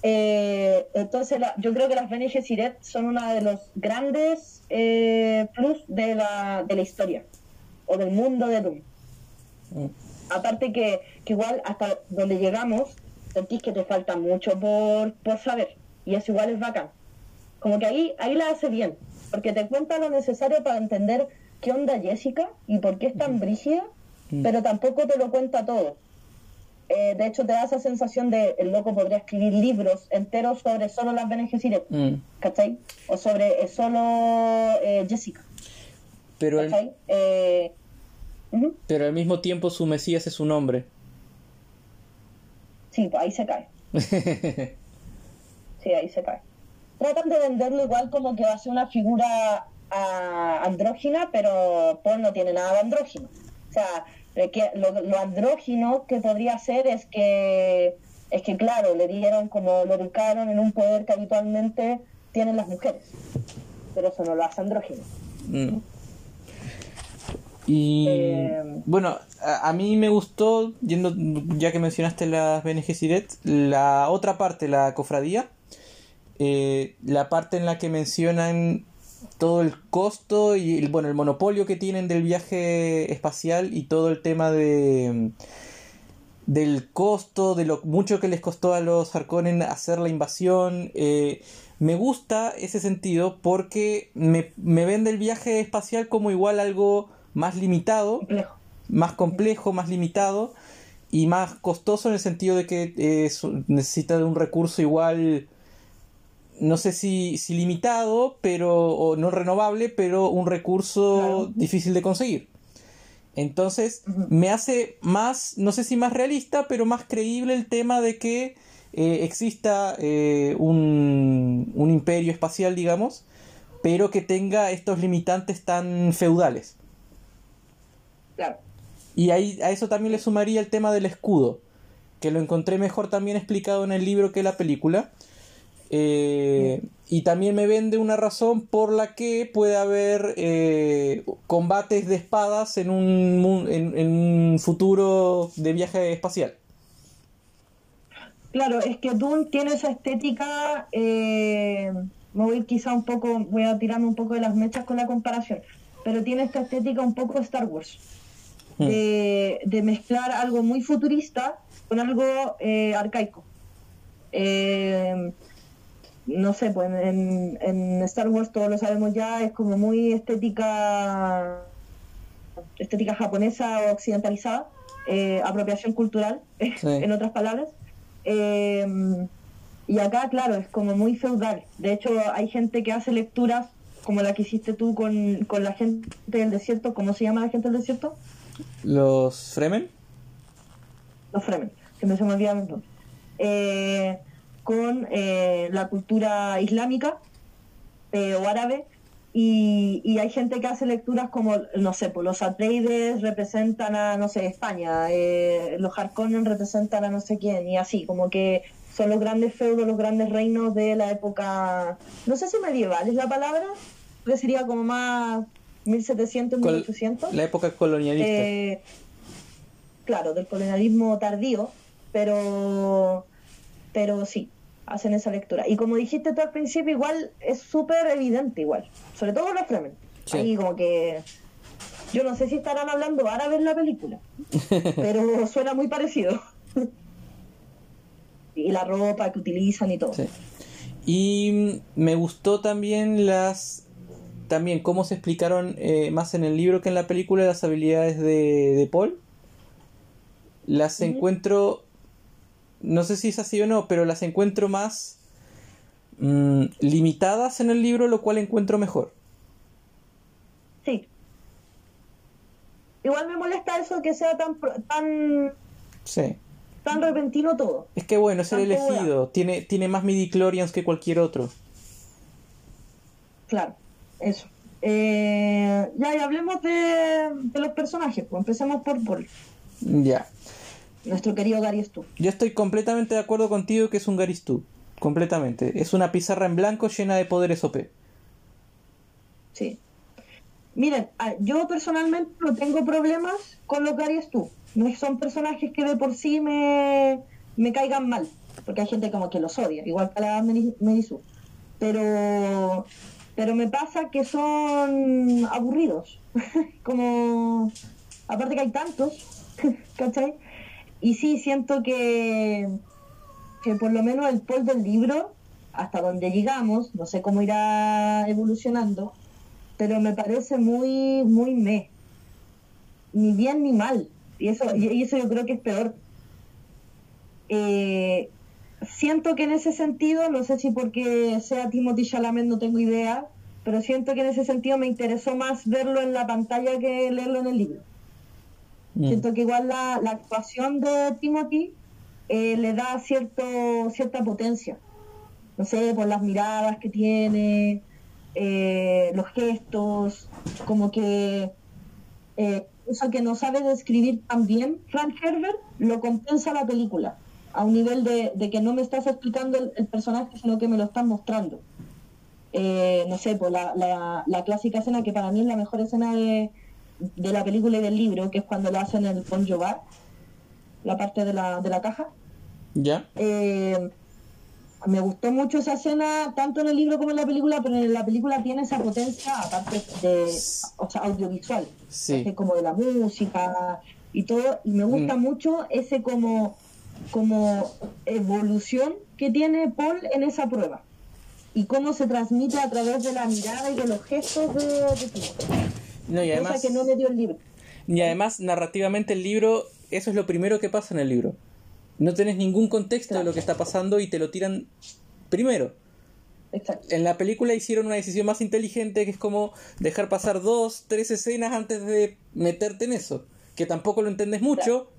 Eh, entonces, la- yo creo que las Bene Gesserit son uno de los grandes eh, plus de la, de la historia o del mundo de Doom. mm. Aparte que, que igual hasta donde llegamos, sentís que te falta mucho por, por saber. Y eso igual es bacán. Como que ahí, ahí la hace bien. Porque te cuenta lo necesario para entender qué onda Jessica y por qué es tan brígida, Mm. pero tampoco te lo cuenta todo. Eh, de hecho, te da esa sensación de el loco podría escribir libros enteros sobre solo las Bene Mm. ¿cachai? O sobre eh, solo eh, Jessica, Pero, al. Eh, pero al mismo tiempo su Mesías es un hombre. Sí, ahí se cae. [laughs] Sí, ahí se cae. Tratan de venderlo igual como que va a ser una figura ah, andrógina, pero Paul no tiene nada de andrógino. O sea, que lo, lo andrógino que podría ser es que, es que claro, le dieron como lo educaron en un poder que habitualmente tienen las mujeres. Pero eso no lo hace andrógino. Mm. Y Eh, bueno, a, a mí me gustó, yendo, ya que mencionaste las Bene Gesserit, la otra parte, la cofradía, eh, la parte en la que mencionan todo el costo y el, bueno, el monopolio que tienen del viaje espacial y todo el tema de del costo, de lo mucho que les costó a los Harkonnen hacer la invasión. eh, me gusta ese sentido porque me, me vende el viaje espacial como igual algo más limitado, complejo. más complejo, más limitado y más costoso en el sentido de que eh, necesita de un recurso igual, no sé si, si limitado, pero o no renovable, pero un recurso Claro. difícil de conseguir. Entonces, me hace más, no sé si más realista, pero más creíble el tema de que eh, exista eh, un, un imperio espacial, digamos, pero que tenga estos limitantes tan feudales. Claro. Y ahí, a eso también le sumaría el tema del escudo, que lo encontré mejor también explicado en el libro que la película. Eh, y también me vende una razón por la que puede haber eh, combates de espadas en un, en un futuro de viaje espacial. Claro, es que Dune tiene esa estética, eh, me voy quizá un poco, voy a tirarme un poco de las mechas con la comparación, pero tiene esta estética un poco Star Wars. De, de mezclar algo muy futurista con algo eh, arcaico. Eh, no sé, pues en, en Star Wars todos lo sabemos ya, es como muy estética estética japonesa o occidentalizada, eh, apropiación cultural, [laughs] en otras palabras. Eh, y acá, claro, es como muy feudal. De hecho, hay gente que hace lecturas como la que hiciste tú con, con la gente del desierto. ¿Cómo se llama la gente del desierto? ¿Los Fremen? Los Fremen, me se me olvidaba eh, con eh, la cultura islámica eh, o árabe y, y, hay gente que hace lecturas como, no sé, pues los Atreides representan a, no sé, España, los Harkonnen representan a no sé quién, y así, como que son los grandes feudos, los grandes reinos de la época, no sé si medieval es la palabra, que sería como más 1700, 1800. La época colonialista. Eh, claro, del colonialismo tardío, pero, pero sí, hacen esa lectura. Y como dijiste tú al principio, igual es súper evidente, igual, sobre todo los Fremen. Sí. Ahí como que yo no sé si estarán hablando árabe en la película, [laughs] pero suena muy parecido. [laughs] y la ropa que utilizan y todo. Sí. Y me gustó también las también cómo se explicaron eh, más en el libro que en la película las habilidades de, de Paul. Las uh -huh. encuentro, no sé si es así o no, pero las encuentro más mmm, limitadas en el libro, lo cual encuentro mejor. Sí. Igual me molesta eso que sea tan tan sí. tan repentino todo. Es que bueno, es el elegido, tiene tiene más midichlorians que cualquier otro. Claro. Eso. Eh, ya, y hablemos de, de, los personajes. Pues empecemos por Paul. Ya. Nuestro querido Gary Stu. Yo estoy completamente de acuerdo contigo que es un Gary Stu. Completamente. Es una pizarra en blanco llena de poderes OP. Sí. Miren, yo personalmente no tengo problemas con los Gary Stu. No son personajes que de por sí me, me caigan mal. Porque hay gente como que los odia. Igual que la Merisu. Pero pero me pasa que son aburridos. [laughs] Como, aparte que hay tantos, [laughs] ¿cachai? Y sí, siento que, que por lo menos el Paul del libro, hasta donde llegamos, no sé cómo irá evolucionando, pero me parece muy, muy me. Ni bien ni mal. Y eso, y eso yo creo que es peor. Eh, siento que en ese sentido, no sé si porque sea Timothy Chalamet, no tengo idea, pero siento que en ese sentido me interesó más verlo en la pantalla que leerlo en el libro. Mm. Siento que igual la, la actuación de Timothy eh, le da cierto cierta potencia. No sé, por las miradas que tiene, eh, los gestos, como que eh, eso que no sabe describir tan bien Frank Herbert lo compensa la película a un nivel de, de que no me estás explicando el, el, personaje, sino que me lo estás mostrando. Eh, no sé, pues la, la, la, clásica escena que para mí es la mejor escena de, de la película y del libro, que es cuando lo hacen el conjugar, la parte de la, de la caja. Ya. Eh, me gustó mucho esa escena, tanto en el libro como en la película, pero en la película tiene esa potencia, aparte de, o sea, audiovisual, sí. como de la música y todo, y me gusta mm. mucho ese como como evolución que tiene Paul en esa prueba y cómo se transmite a través de la mirada y de los gestos de, de no, y además, cosa que no me dio el libro. Y además, narrativamente, el libro, eso es lo primero que pasa en el libro. No tenés ningún contexto claro. de lo que está pasando y te lo tiran primero. Exacto. En la película hicieron una decisión más inteligente que es como dejar pasar dos, tres escenas antes de meterte en eso. Que tampoco lo entendés mucho, claro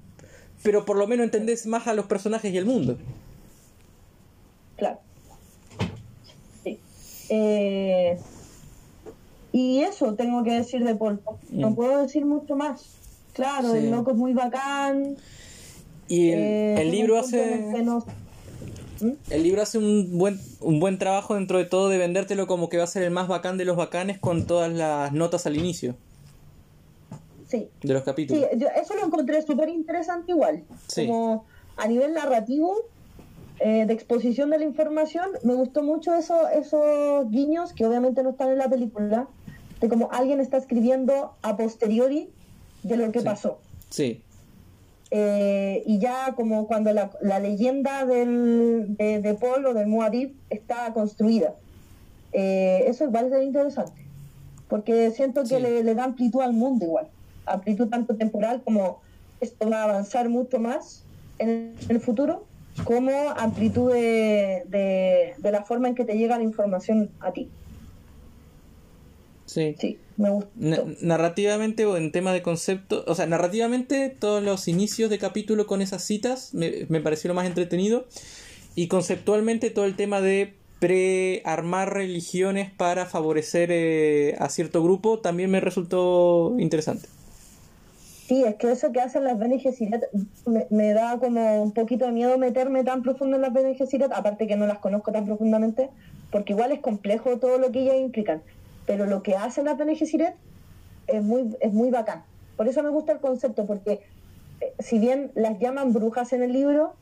pero por lo menos entendés más a los personajes y el mundo. Claro. Sí. Eh, y eso tengo que decir de Paul. No puedo decir mucho más. Claro, sí. el loco es muy bacán. Y el, eh, el libro hace. ¿Mm? El libro hace un buen, un buen trabajo dentro de todo de vendértelo como que va a ser el más bacán de los bacanes con todas las notas al inicio sí. de los capítulos. Sí, yo eso lo encontré súper interesante igual. Sí. Como a nivel narrativo, eh, de exposición de la información, me gustó mucho eso, esos guiños que obviamente no están en la película, de como alguien está escribiendo a posteriori de lo que pasó. Sí. Eh, y ya como cuando la, la leyenda del, de, de, Paul o del Muad'Dib está construida. Eh, eso igual es interesante, porque siento que le, le, da amplitud al mundo igual, amplitud tanto temporal como esto va a avanzar mucho más en el futuro, como amplitud de, de, de la forma en que te llega la información a ti. Sí. Sí, me gusta. narrativamente o en tema de concepto, o sea, narrativamente todos los inicios de capítulo con esas citas me, me pareció lo más entretenido y conceptualmente todo el tema de prearmar religiones para favorecer eh, a cierto grupo también me resultó interesante. Sí, es que eso que hacen las Bene Gesserit me, me, da como un poquito de miedo meterme tan profundo en las Bene Gesserit, aparte que no las conozco tan profundamente, porque igual es complejo todo lo que ellas implican pero lo que hacen las Bene Gesserit es muy, es muy bacán. Por eso me gusta el concepto, porque eh, si bien las llaman brujas en el libro,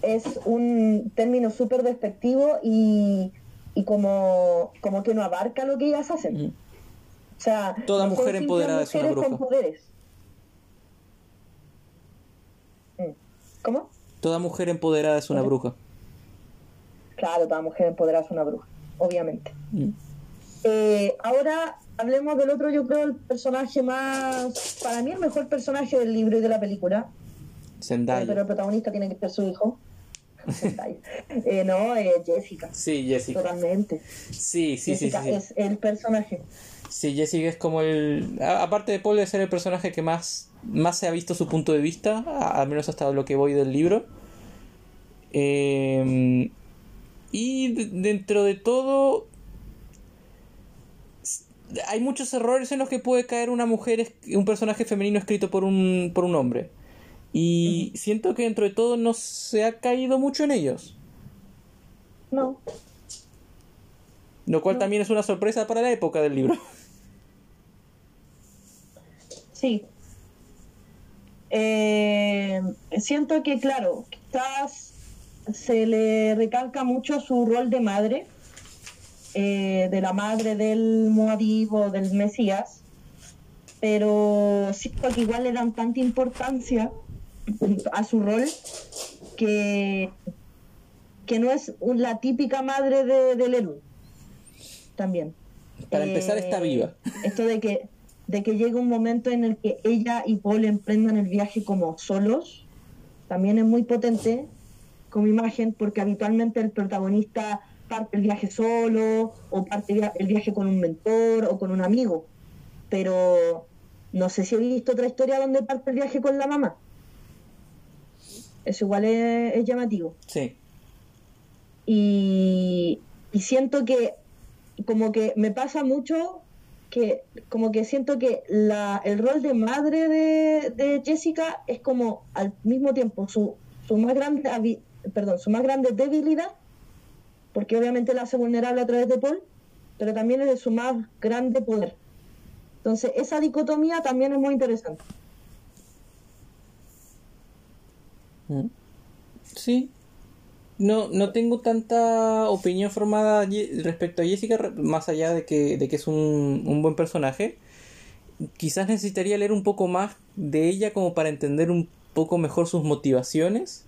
es un término súper despectivo y, y como, como que no abarca lo que ellas hacen. Mm. O sea, toda mujer empoderada es una bruja. Con poderes. ¿Cómo? Toda mujer empoderada es una bruja. Claro, toda mujer empoderada es una bruja, obviamente. Mm. Eh, ahora hablemos del otro, yo creo, el personaje más. Para mí, el mejor personaje del libro y de la película. Zendaya. Eh, pero el protagonista tiene que ser su hijo. [laughs] eh, no, eh, Jessica. Sí, Jessica. Totalmente. Sí, sí, Jessica sí, sí, es el personaje. Sí, Jessica es como el. Aparte de Paul, de ser el personaje que más, más se ha visto su punto de vista, al menos hasta lo que voy del libro. Eh, y dentro de todo, hay muchos errores en los que puede caer una mujer, un personaje femenino escrito por un, por un hombre. Y siento que dentro de todo no se ha caído mucho en ellos. No. Lo cual no. también es una sorpresa para la época del libro. [laughs] Sí. Eh, siento que, claro, quizás se le recalca mucho su rol de madre eh, de la madre del Moadib o del Mesías, pero siento que igual le dan tanta importancia a su rol que, que no es la típica madre de, del. También. Para eh, empezar, está viva. Esto de que, de que llegue un momento en el que ella y Paul emprendan el viaje como solos, también es muy potente como imagen, porque habitualmente el protagonista parte el viaje solo o parte el viaje con un mentor o con un amigo. Pero no sé si he visto otra historia donde parte el viaje con la mamá. Eso igual es, es llamativo. Sí. Y, y, siento que como que me pasa mucho que como que siento que la, el rol de madre de, de Jessica es como al mismo tiempo su, su más grande perdón, su más grande debilidad porque obviamente la hace vulnerable a través de Paul, pero también es de su más grande poder. Entonces, esa dicotomía también es muy interesante. Sí. No, no tengo tanta opinión formada respecto a Jessica, más allá de que, de que es un, un buen personaje. Quizás necesitaría leer un poco más de ella como para entender un poco mejor sus motivaciones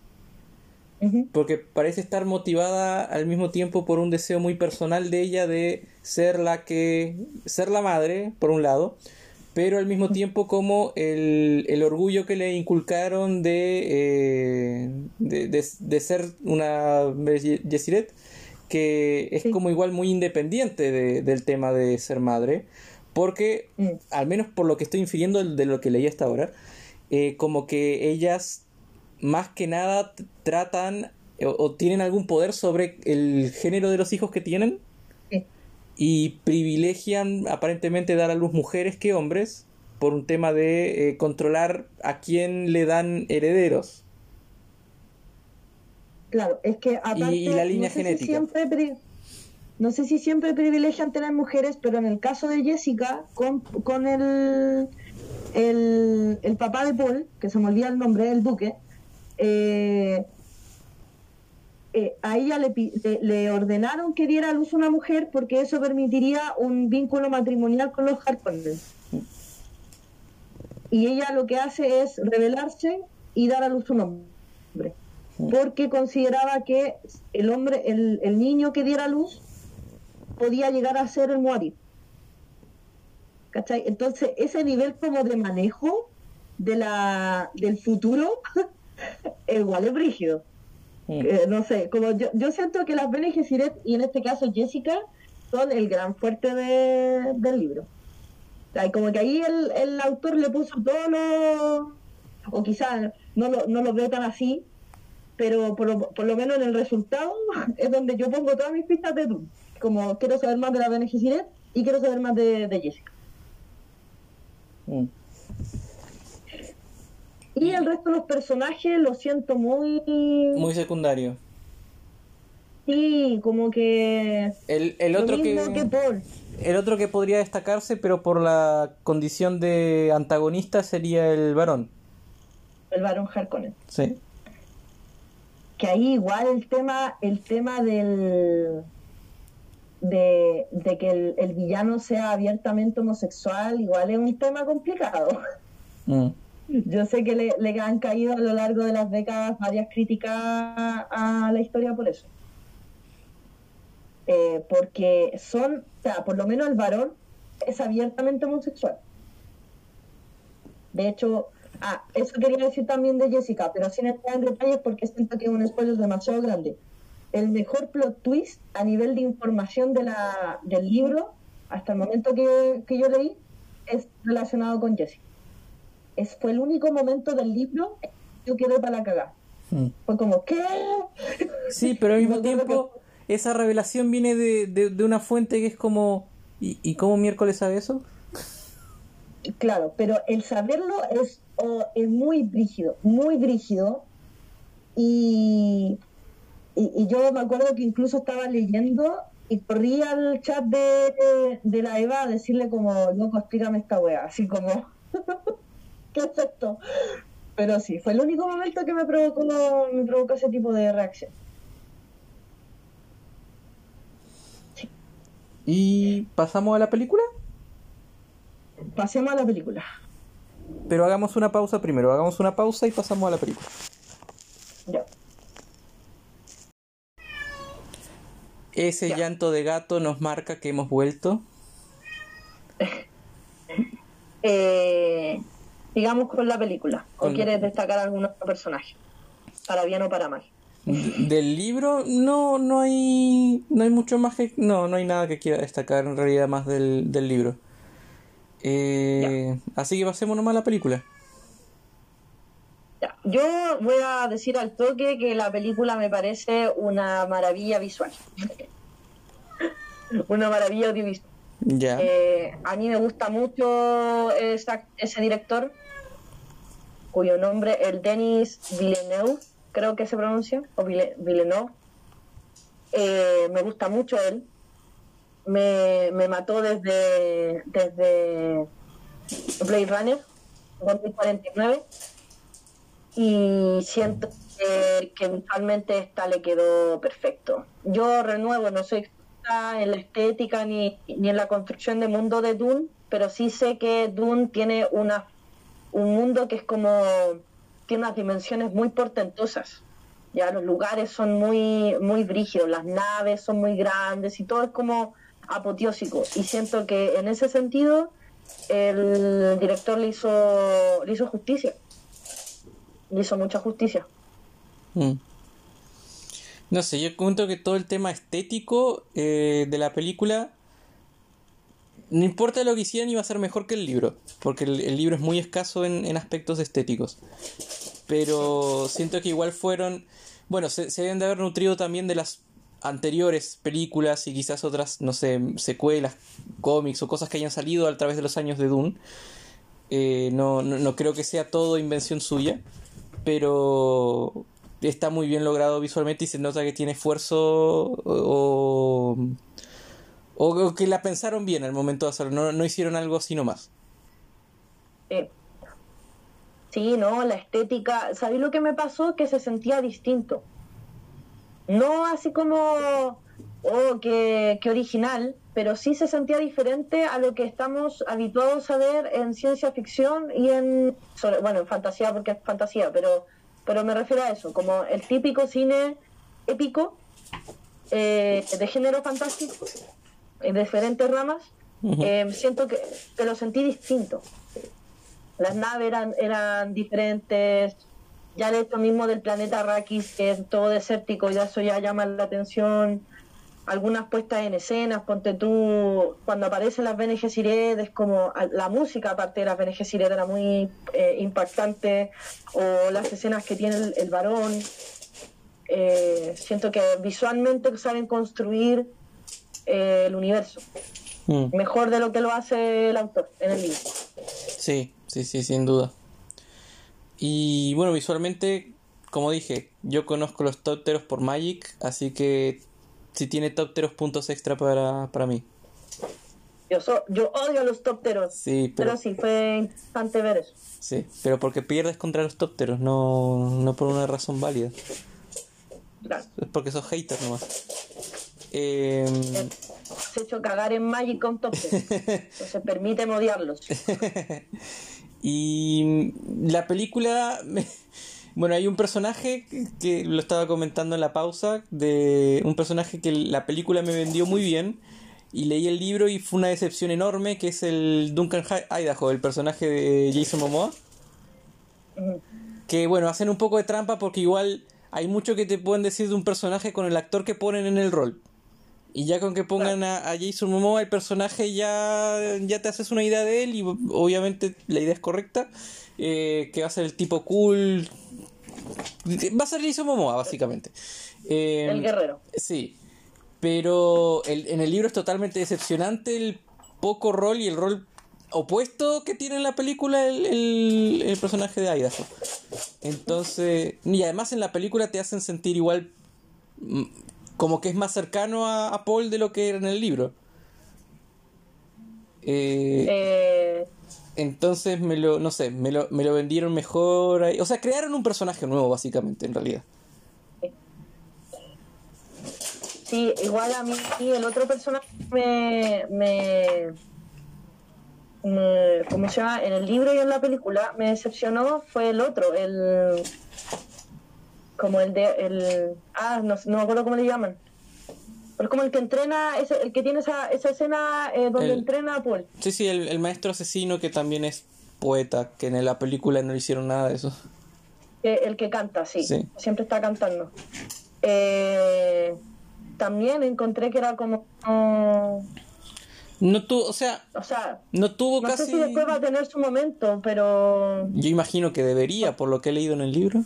porque parece estar motivada al mismo tiempo por un deseo muy personal de ella de ser la que ser la madre por un lado pero al mismo tiempo como el, el orgullo que le inculcaron de, eh, de, de, de, ser una Yesiret que es sí. como igual muy independiente de, del tema de ser madre porque mm. al menos por lo que estoy infiriendo de lo que leí hasta ahora eh, como que ellas más que nada tratan o, o, tienen algún poder sobre el género de los hijos que tienen. Y privilegian aparentemente dar a luz mujeres que hombres por un tema de eh, controlar a quién le dan herederos. Claro, es que aparte, y, y la línea no genética. Si siempre, no sé si siempre privilegian tener mujeres, pero en el caso de Jessica, con, con el, el, el papá de Paul, que se me olvida el nombre, el duque, eh, eh, a ella le, le, ordenaron que diera a luz una mujer porque eso permitiría un vínculo matrimonial con los Harkonnen. Y ella lo que hace es rebelarse y dar a luz un hombre. Porque consideraba que el hombre, el, niño que diera luz, podía llegar a ser el Moari. ¿Cachai? Entonces, ese nivel como de manejo de la, del futuro, [laughs] igual es brígido. Eh, no sé, como yo, yo siento que las Bene Gesserit, y en este caso Jessica, son el gran fuerte del libro. O como que ahí el, el autor le puso todo lo... O quizás no lo, no lo veo tan así, pero por lo, por lo menos en el resultado [laughs] es donde yo pongo todas mis pistas de Doom. Como quiero saber más de la Bene Gesserit y quiero saber más de, Jessica. Mm. Y el resto de los personajes lo siento muy... Muy secundario. Sí, como que... El, otro que... El otro que podría destacarse, pero por la condición de antagonista, sería el varón. El varón Harkonnen. Sí. Que ahí igual el tema, el tema del... De, que el, villano sea abiertamente homosexual, igual es un tema complicado. Mm. Yo sé que le, han caído a lo largo de las décadas varias críticas a la historia por eso. Eh, porque son, o sea, por lo menos el varón es abiertamente homosexual. De hecho, ah, eso quería decir también de Jessica, pero sin entrar en detalles porque siento que es un spoiler demasiado grande. El mejor plot twist a nivel de información de la, del libro, hasta el momento que, que yo leí, es relacionado con Jessica es, fue el único momento del libro que yo quedé para la cagada. Hmm. Fue como, ¿qué? Sí, pero al [laughs] mismo tiempo, esa revelación viene de, de, una fuente que es como, ¿y, ¿y cómo miércoles sabe eso? Claro, pero el saberlo es, es muy brígido, muy brígido. Y, y, yo me acuerdo que incluso estaba leyendo y corrí al chat de, de, la Eva a decirle como, loco, explícame esta wea, así como... [laughs] [laughs] ¿qué es esto? Pero sí, fue el único momento que me provocó, me provocó ese tipo de reacción. ¿Y pasamos a la película? Pasemos a la película. Pero hagamos una pausa primero, hagamos una pausa y pasamos a la película. Ya. Ese llanto de gato nos marca que hemos vuelto. [laughs] eh, digamos con la película? ¿O quieres destacar algún otro personaje? Para bien o para mal. Del libro no no hay no hay mucho más que no no hay nada que quiera destacar en realidad más del, del libro. Eh, así que pasemos nomás a la película. Ya. Yo voy a decir al toque que la película me parece una maravilla visual. [laughs] una maravilla audiovisual. Ya. Eh, a mí me gusta mucho ese director cuyo nombre el Denis Villeneuve, creo que se pronuncia, o Villeneuve. Eh, me gusta mucho él. Me, me, desde, desde Blade Runner 2049 y siento que, que esta le quedó perfecto. Yo renuevo, no soy experta en la estética ni, ni en la construcción de mundo de Dune, pero sí sé que Dune tiene una un mundo que es como, tiene unas dimensiones muy portentosas. Ya los lugares son muy, muy brígidos, las naves son muy grandes y todo es como apoteósico. Y siento que en ese sentido el director le hizo, le hizo justicia. Le hizo mucha justicia. Mm. No sé, yo cuento que todo el tema estético eh, de la película no importa lo que hicieran, iba a ser mejor que el libro, porque el, libro es muy escaso en, aspectos estéticos. Pero siento que igual fueron, bueno, se, deben de haber nutrido también de las anteriores películas y quizás otras, no sé, secuelas, cómics o cosas que hayan salido a través de los años de Dune. Eh, no, no, creo que sea todo invención suya, pero está muy bien logrado visualmente y se nota que tiene esfuerzo o, que la pensaron bien al momento de hacerlo, no, hicieron algo así nomás. Eh, sí, no, la estética. ¿Sabéis lo que me pasó? Que se sentía distinto. no así como, oh, qué, qué original, pero sí se sentía diferente a lo que estamos habituados a ver en ciencia ficción y en, bueno, en fantasía porque es fantasía, pero, pero me refiero a eso, como el típico cine épico eh, de género fantástico, en diferentes ramas, eh, siento que, que lo sentí distinto. Las naves eran, eran diferentes, ya el hecho mismo del planeta Arrakis, que es todo desértico, ya eso ya llama la atención. Algunas puestas en escenas, ponte tú, cuando aparecen las Bene Gesserit, es como la música aparte de las Bene Gesserit era muy eh, impactante, o las escenas que tiene el, el varón. Eh, siento que visualmente saben construir eh, el universo Mm. mejor de lo que lo hace el autor en el libro. Sí, sí, sí, sin duda. Y bueno, visualmente, como dije, yo conozco los topteros por Magic, así que si tiene topteros puntos extra para, para mí. Yo, so- yo odio a los topteros, Sí, pero, pero sí, fue interesante ver eso. sí, pero porque pierdes contra los topteros, no, no por una razón válida. Claro. Es porque sos hater nomás. Eh, Se ha hecho cagar en Magic con topteros. Entonces [laughs] permíteme odiarlos. [laughs] Y la película, [laughs] bueno, hay un personaje que lo estaba comentando en la pausa, de un personaje que la película me vendió muy bien y leí el libro y fue una decepción enorme, que es el Duncan Idaho, el personaje de Jason Momoa. Que bueno, hacen un poco de trampa porque igual hay mucho que te pueden decir de un personaje con el actor que ponen en el rol. Y ya con que pongan a, a Jason Momoa, el personaje ya, ya te haces una idea de él y obviamente la idea es correcta. eh, que va a ser el tipo cool. Va a ser Jason Momoa, básicamente. Eh, El guerrero. Sí, pero el- en el libro es totalmente decepcionante el poco rol y el rol opuesto que tiene en la película el, el- el personaje de Idaho. Entonces, y además en la película te hacen sentir igual mm, como que es más cercano a, a Paul de lo que era en el libro. Eh, Eh, entonces me lo, no sé, me lo, me lo vendieron mejor. ahí. O sea, crearon un personaje nuevo básicamente en realidad. sí, igual a mí el otro personaje me, me, me- ¿cómo se llama? En el libro y en la película me decepcionó fue el otro, el como el de el ah no, no me acuerdo cómo le llaman. Pero es como el que entrena, ese, el que tiene esa, esa escena eh, donde El- entrena a Paul. Sí, sí, el, el maestro asesino que también es poeta, que en la película no le hicieron nada de eso. Eh, el que canta, sí, Sí. siempre está cantando. Eh, también encontré que era como, No tuvo, o sea, o sea, no tuvo no casi... sé si después va a tener su momento, pero Yo imagino que debería, por lo que he leído en el libro.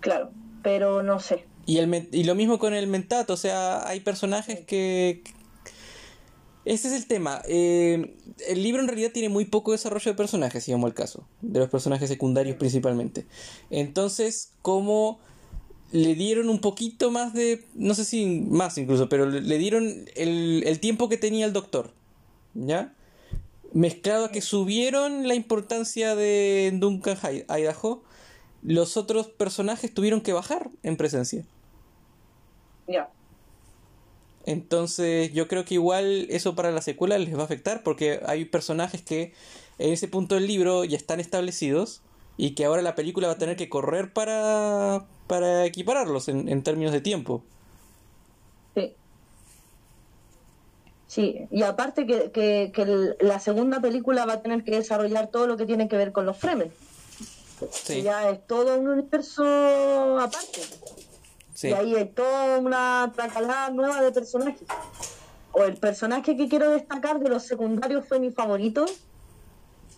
Claro, pero no sé. Y, el, y lo mismo con el mentato, o sea, hay personajes que... Ese es el tema. eh, el libro en realidad tiene muy poco desarrollo de personajes, si vamos al caso. De los personajes secundarios principalmente. Entonces, como le dieron un poquito más de... No sé si más incluso, pero le dieron el, el tiempo que tenía el doctor. ¿Ya? Mezclado a que subieron la importancia de Duncan Idaho, los otros personajes tuvieron que bajar en presencia. Ya. Entonces yo creo que igual eso para la secuela les va a afectar porque hay personajes que en ese punto del libro ya están establecidos y que ahora la película va a tener que correr para, para equipararlos en, en términos de tiempo. Sí. Sí, y aparte que, que, que la segunda película va a tener que desarrollar todo lo que tiene que ver con los Fremen. Sí, Ya es todo un universo aparte. sí. Y ahí hay toda una tracalada nueva de personajes. O el personaje que quiero destacar de los secundarios fue mi favorito.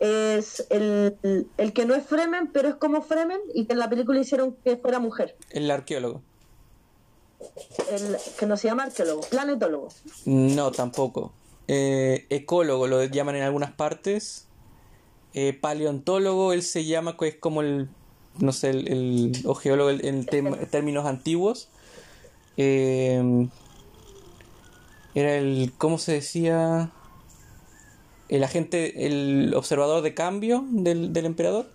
Es el, el- el que no es Fremen, pero es como Fremen y que en la película hicieron que fuera mujer. El arqueólogo. El que no se llama arqueólogo, planetólogo. No, tampoco. Eh, ecólogo lo llaman en algunas partes. Eh, paleontólogo, él se llama, que es como el, no sé, el, el- o geólogo en [laughs] términos antiguos. Eh, era el, ¿cómo se decía? El agente, el observador de cambio del, del emperador.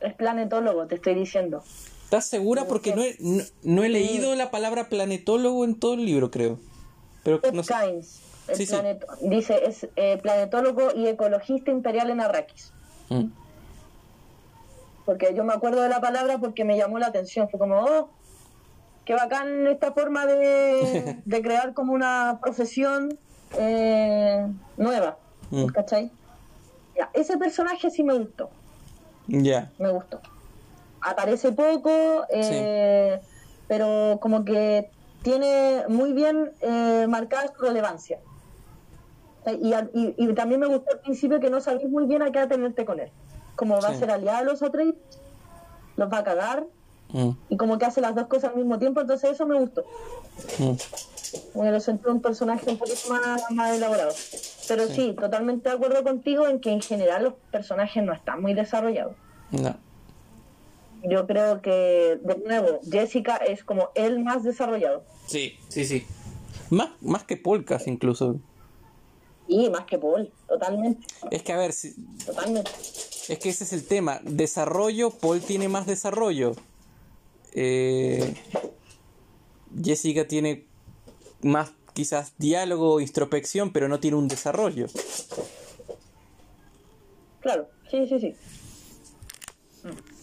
Es planetólogo, te estoy diciendo. ¿Estás segura? Porque no he, no, he leído la palabra planetólogo en todo el libro, creo. Pero no sé. Dice, es eh, planetólogo y ecologista imperial en Arrakis. Mm. Porque yo me acuerdo de la palabra porque me llamó la atención. Fue como, oh, qué bacán esta forma de, [laughs] de crear como una profesión eh, nueva. Mm. ¿Cachai? Ya, ese personaje sí me gustó. Ya. Me gustó. Aparece poco, eh, pero como que tiene muy bien eh, marcada su relevancia. Y, y, también me gustó al principio que no sabéis muy bien a qué atenerte con él. Como va a ser aliado a los otros, los va a cagar, mm. y como que hace las dos cosas al mismo tiempo, entonces eso me gustó. Mm. Bueno, lo sentí un personaje un poquito más, más elaborado. Pero sí. totalmente de acuerdo contigo en que en general los personajes no están muy desarrollados. No. Yo creo que, de nuevo, Jessica es como el más desarrollado. Sí, sí, sí. Más, más que Paul casi incluso. Sí, más que Paul, totalmente. Es que a ver, si... Totalmente. Es que ese es el tema. Desarrollo, Paul tiene más desarrollo. Eh... Jessica tiene más quizás diálogo, introspección, pero no tiene un desarrollo. Claro, sí, sí, sí.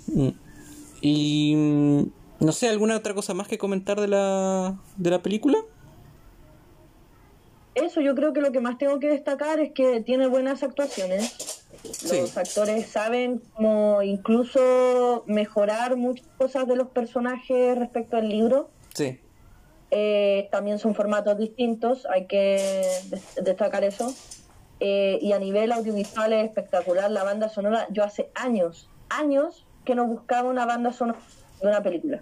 Mm. Y mm, no sé, ¿alguna otra cosa más que comentar de la, de la película? Eso, yo creo que lo que más tengo que destacar es que tiene buenas actuaciones. Los actores saben como incluso mejorar muchas cosas de los personajes respecto al libro. Sí. Eh, también son formatos distintos, hay que destacar eso. Eh, y a nivel audiovisual es espectacular la banda sonora. Yo hace años, años que no buscaba una banda sonora de una película.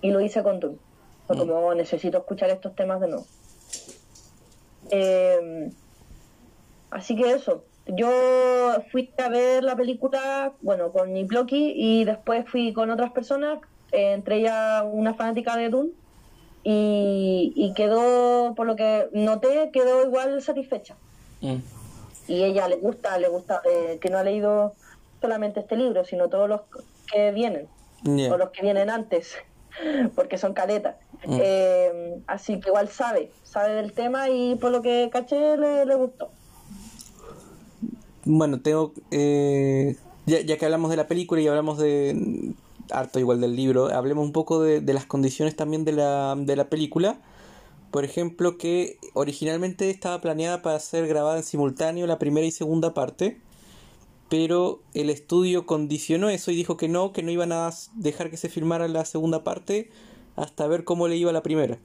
Y lo hice con tú. Fue mm. como oh, necesito escuchar estos temas de nuevo. Eh, así que eso. Yo fui a ver la película, bueno, con Niploki y después fui con otras personas, entre ellas una fanática de Dune y, quedó, por lo que noté, quedó igual satisfecha. Mm. Y ella le gusta, le gusta, eh, que no ha leído solamente este libro, sino todos los que vienen, o los que vienen antes, [laughs] porque son caletas. Mm. Eh, así que igual sabe, sabe del tema y por lo que caché le, gustó. Bueno, tengo, eh, ya, ya que hablamos de la película y hablamos de, harto igual del libro, hablemos un poco de, las condiciones también de la, de la película. Por ejemplo, que originalmente estaba planeada para ser grabada en simultáneo la primera y segunda parte, pero el estudio condicionó eso y dijo que no, que no iban a dejar que se filmara la segunda parte hasta ver cómo le iba la primera.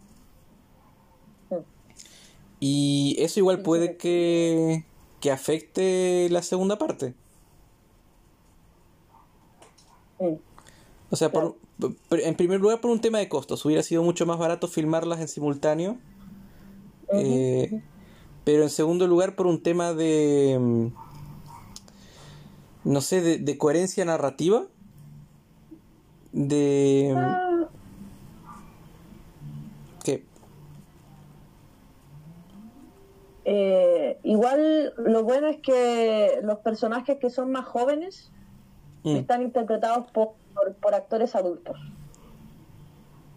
Y eso igual puede que, que afecte la segunda parte. O sea, por, en primer lugar por un tema de costos. Hubiera sido mucho más barato filmarlas en simultáneo. Eh, pero en segundo lugar por un tema de... Mm, no sé, de, coherencia narrativa. De... Mm, ah. ¿Qué? Eh, igual lo bueno es que los personajes que son más jóvenes mm. están interpretados por por, actores adultos.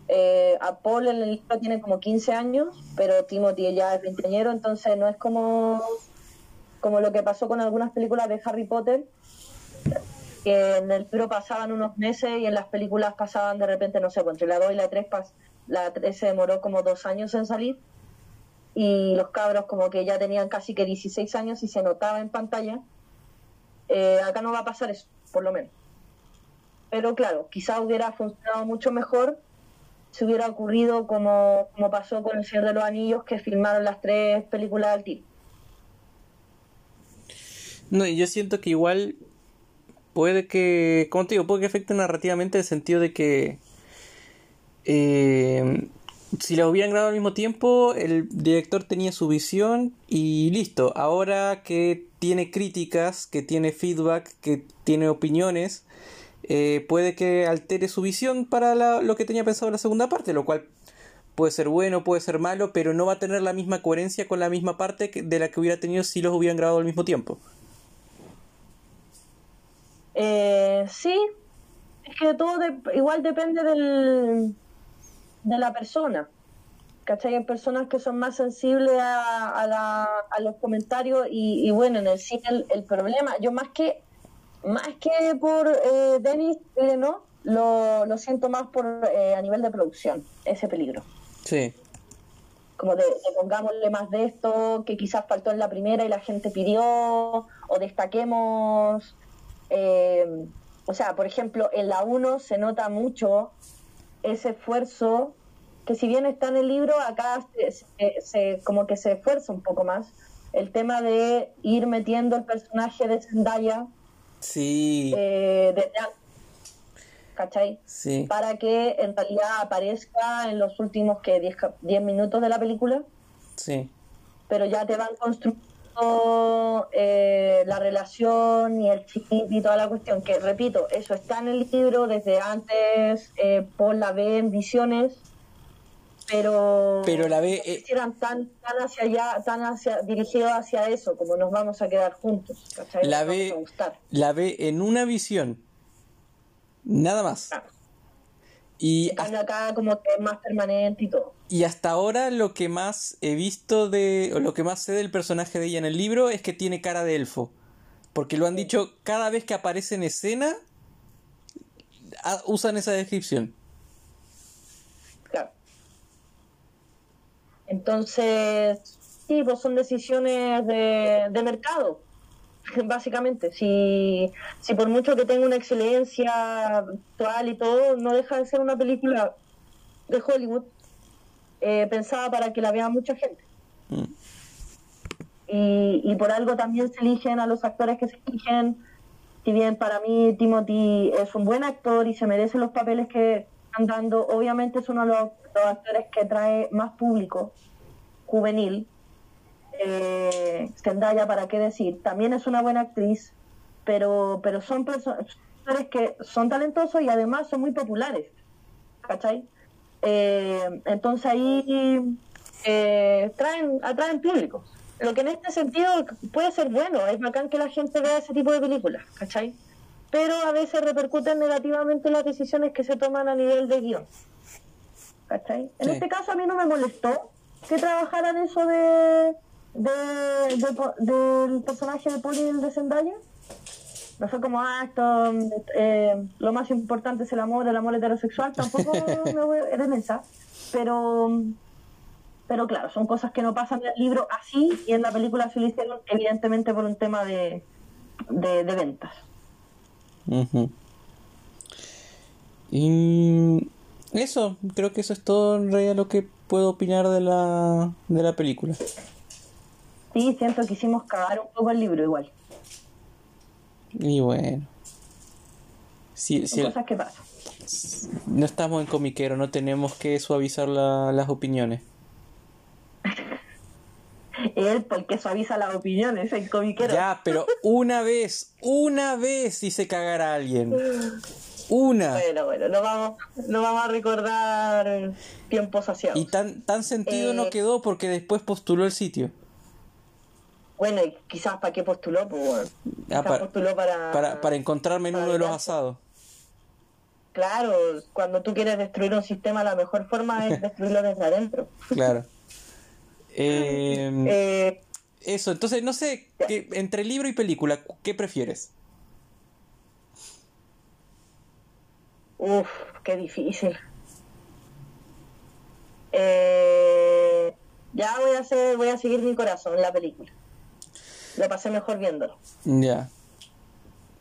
Eh, a Paul en el libro tiene como 15 años, pero Timothy ya es veinteañero, entonces no es como, como lo que pasó con algunas películas de Harry Potter, que en el libro pasaban unos meses y en las películas pasaban de repente, no sé, pues entre la 2 y la 3, la 3 se demoró como dos años en salir y los cabros como que ya tenían casi que 16 años y se notaba en pantalla. Eh, acá no va a pasar eso, por lo menos. Pero claro, quizá hubiera funcionado mucho mejor si hubiera ocurrido como, como pasó con El Señor de los Anillos, que filmaron las tres películas del tipo. No, yo siento que igual puede que, como te digo, puede que afecte narrativamente en el sentido de que eh, si la hubieran grabado al mismo tiempo, el director tenía su visión y listo. Ahora que tiene críticas, que tiene feedback, que tiene opiniones, eh, puede que altere su visión para lo que tenía pensado en la segunda parte, lo cual puede ser bueno, puede ser malo, pero no va a tener la misma coherencia con la misma parte de la que hubiera tenido si los hubieran grabado al mismo tiempo. Eh, sí, es que todo igual depende del, de la persona. ¿Cachai? Hay personas que son más sensibles a, la, a los comentarios y, bueno, en el cine el, problema, yo más que más que por eh, Denis no lo, lo siento más por eh, a nivel de producción, ese peligro. Sí. Como de, pongámosle más de esto que quizás faltó en la primera y la gente pidió, o destaquemos. Eh, o sea, por ejemplo, en la 1 se nota mucho ese esfuerzo que si bien está en el libro, acá se, como que se esfuerza un poco más el tema de ir metiendo el personaje de Zendaya sí. Eh, ¿cachai? Sí. Para que en realidad aparezca en los últimos que 10 minutos de la película. Sí. Pero ya te van construyendo eh, la relación y el chip y toda la cuestión. Que repito, eso está en el libro desde antes, eh, por la B en Visiones pero pero la ve eh, tan tan hacia allá tan hacia dirigido hacia eso como nos vamos a quedar juntos la ve la ve en una visión nada más y hasta, acá como que es más permanente y todo. y hasta ahora lo que más he visto de o lo que más sé del personaje de ella en el libro es que tiene cara de elfo. Porque lo han dicho cada vez que aparece en escena usan esa descripción. Entonces, sí, pues son decisiones de, de mercado, [laughs] básicamente. Si, si por mucho que tenga una excelencia actual y todo, no deja de ser una película de Hollywood eh, pensada para que la vea mucha gente. Mm. Y, y por algo también se eligen a los actores que se eligen. Si bien para mí Timothy es un buen actor y se merece los papeles que están dando, obviamente es uno de los los actores que trae más público juvenil. Eh, Zendaya, para qué decir, también es una buena actriz, pero, pero son personas que son talentosos y además son muy populares. ¿Cachai? Eh, entonces ahí eh, traen, atraen público. Lo que en este sentido puede ser bueno, es bacán que la gente vea ese tipo de películas, ¿cachai? Pero a veces repercuten negativamente las decisiones que se toman a nivel de guion. En este caso a mí no me molestó que trabajaran eso de, del personaje de Poli de Zendaya. No fue como, ah, esto, eh, lo más importante es el amor, el amor heterosexual, tampoco [laughs] me voy a esa. Pero, pero claro, son cosas que no pasan en el libro así y en la película se lo hicieron evidentemente por un tema de, de, ventas. Y eso, creo que eso es todo en realidad lo que puedo opinar de la, de la película. Sí, siento que hicimos cagar un poco el libro igual. Y bueno. Sí, sí, cosas que pasan. No estamos en comiquero, no tenemos que suavizar las opiniones. [laughs] Él, porque suaviza las opiniones, el comiquero. Ya, pero una vez, una vez hice cagar a alguien. Una. Bueno, bueno, no vamos, no vamos a recordar tiempos hacia Y tan, tan sentido no eh, quedó porque después postuló el sitio. Bueno, y quizás para qué postuló, pues ah, para, postuló para, para, para encontrarme en uno de los asados. Claro, cuando tú quieres destruir un sistema, la mejor forma es [laughs] destruirlo desde adentro. Claro. [laughs] Eh, eso, entonces, no sé, que, entre libro y película, ¿qué prefieres? Uf, qué difícil. Eh, ya voy a hacer, voy a seguir mi corazón en la película. Lo pasé mejor viéndolo. Ya.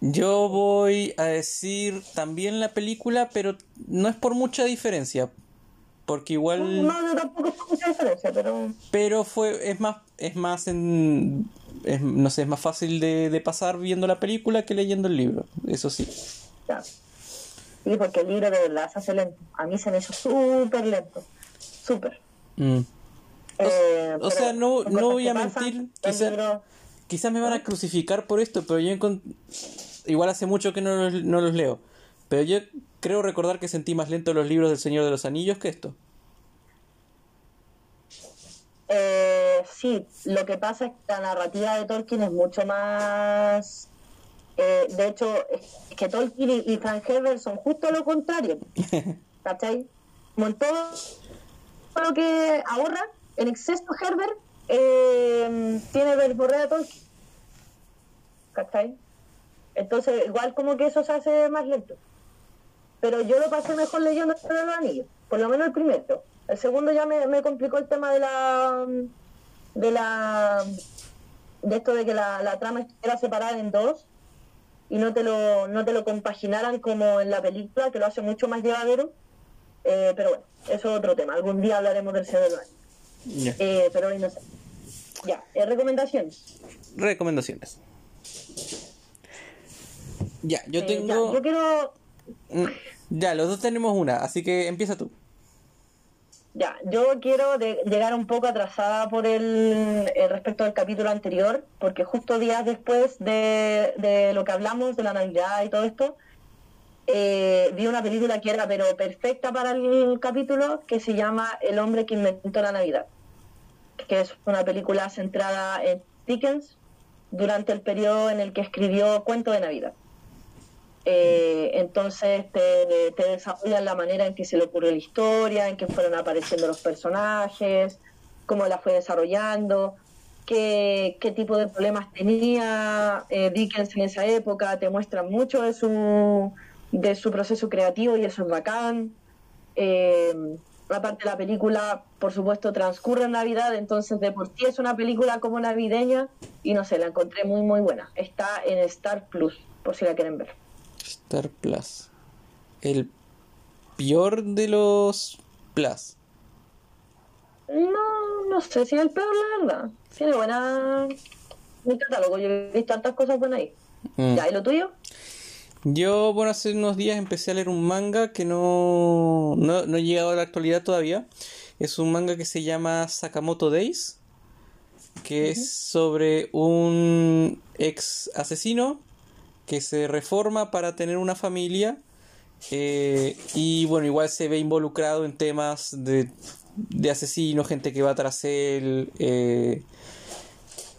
Yo voy a decir también la película, pero no es por mucha diferencia. Porque igual. No, no tampoco es por mucha diferencia, pero. Pero fue. Es más. Es más en. no sé, es más fácil de, de pasar viendo la película que leyendo el libro. Eso sí. Ya. Sí, porque el libro de verdad se hace lento. A mí se me hizo súper lento. Súper. Mm. Eh, o, sea, no, no voy a mentir. Quizás me van a crucificar por esto, pero yo igual hace mucho que no los, no los leo. Pero yo creo recordar que sentí más lento los libros del Señor de los Anillos que esto. Eh, sí, lo que pasa es que la narrativa de Tolkien es mucho más Eh, de hecho, es que Tolkien y, y Frank Herbert son justo lo contrario. [laughs] ¿Cachai? Como en todo lo que ahorra, en exceso Herbert eh, tiene verborrea Tolkien. ¿Cachai? Entonces, igual como que eso se hace más lento. Pero yo lo pasé mejor leyendo el los anillos, por lo menos el primero. El segundo ya me, complicó el tema de la de la de esto de que la, trama estuviera separada en dos y no te lo no te lo compaginaran como en la película que lo hace mucho más llevadero Eh, pero bueno eso es otro tema algún día hablaremos del Señor Eh, pero hoy no sé ya eh, recomendaciones Recomendaciones. Ya, yo Eh, tengo. ya, yo quiero Mm, Ya, los dos tenemos una, así que empieza tú. Ya, yo quiero de- llegar un poco atrasada por el, el respecto del capítulo anterior, porque justo días después de, de lo que hablamos de la Navidad y todo esto, eh, vi una película que era pero perfecta para el capítulo, que se llama El hombre que inventó la Navidad, que es una película centrada en Dickens durante el periodo en el que escribió Cuento de Navidad. Eh, entonces te, desarrollan la manera en que se le ocurrió la historia, en que fueron apareciendo los personajes, cómo la fue desarrollando, qué, qué tipo de problemas tenía eh, Dickens en esa época, te muestran mucho de su, de su proceso creativo y eso es bacán. Eh, aparte la película, por supuesto, transcurre en Navidad, entonces de por sí es una película como navideña y no sé, la encontré muy muy buena. Está en Star Plus, por si la quieren ver. Star Plus. El peor de los Plus. No, no sé si es el peor, la verdad. Tiene buena. Mi catálogo, yo he visto tantas cosas buenas ahí. Mm. ¿Ya? ¿Y lo tuyo? Yo, bueno, hace unos días empecé a leer un manga que no, no, no he llegado a la actualidad todavía. Es un manga que se llama Sakamoto Days, que es sobre un ex asesino que se reforma para tener una familia eh, y bueno, igual se ve involucrado en temas de, de asesinos, gente que va tras él, eh,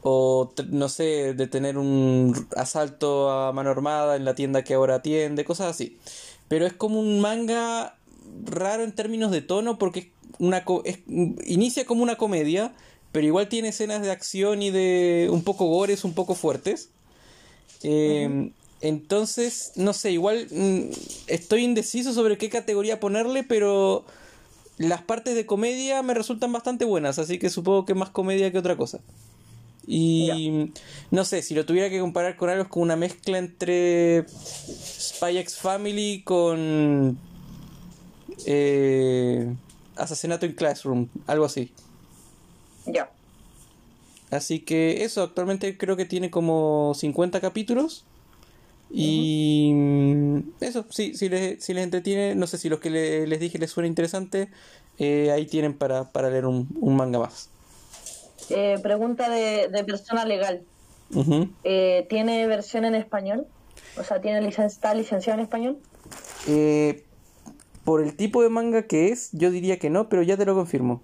o no sé, de tener un asalto a mano armada en la tienda que ahora atiende, cosas así. Pero es como un manga raro en términos de tono porque es una co- es- inicia como una comedia, pero igual tiene escenas de acción y de un poco gores, un poco fuertes. Eh, Entonces, no sé, igual mm, estoy indeciso sobre qué categoría ponerle, pero las partes de comedia me resultan bastante buenas, así que supongo que más comedia que otra cosa. Y no sé, si lo tuviera que comparar con algo es como una mezcla entre Spy X Family con eh, Asesinato en Classroom, algo así. Ya. Así que eso, actualmente creo que tiene como 50 capítulos. Y mm, eso, sí, si les, si les entretiene, no sé si los que le- les dije les suena interesante, eh, ahí tienen para, para leer un, un manga más. Eh, pregunta de, de persona legal. Eh, ¿Tiene versión en español? O sea, ¿tiene licen está licenciado en español? Eh, por el tipo de manga que es, yo diría que no, pero ya te lo confirmo.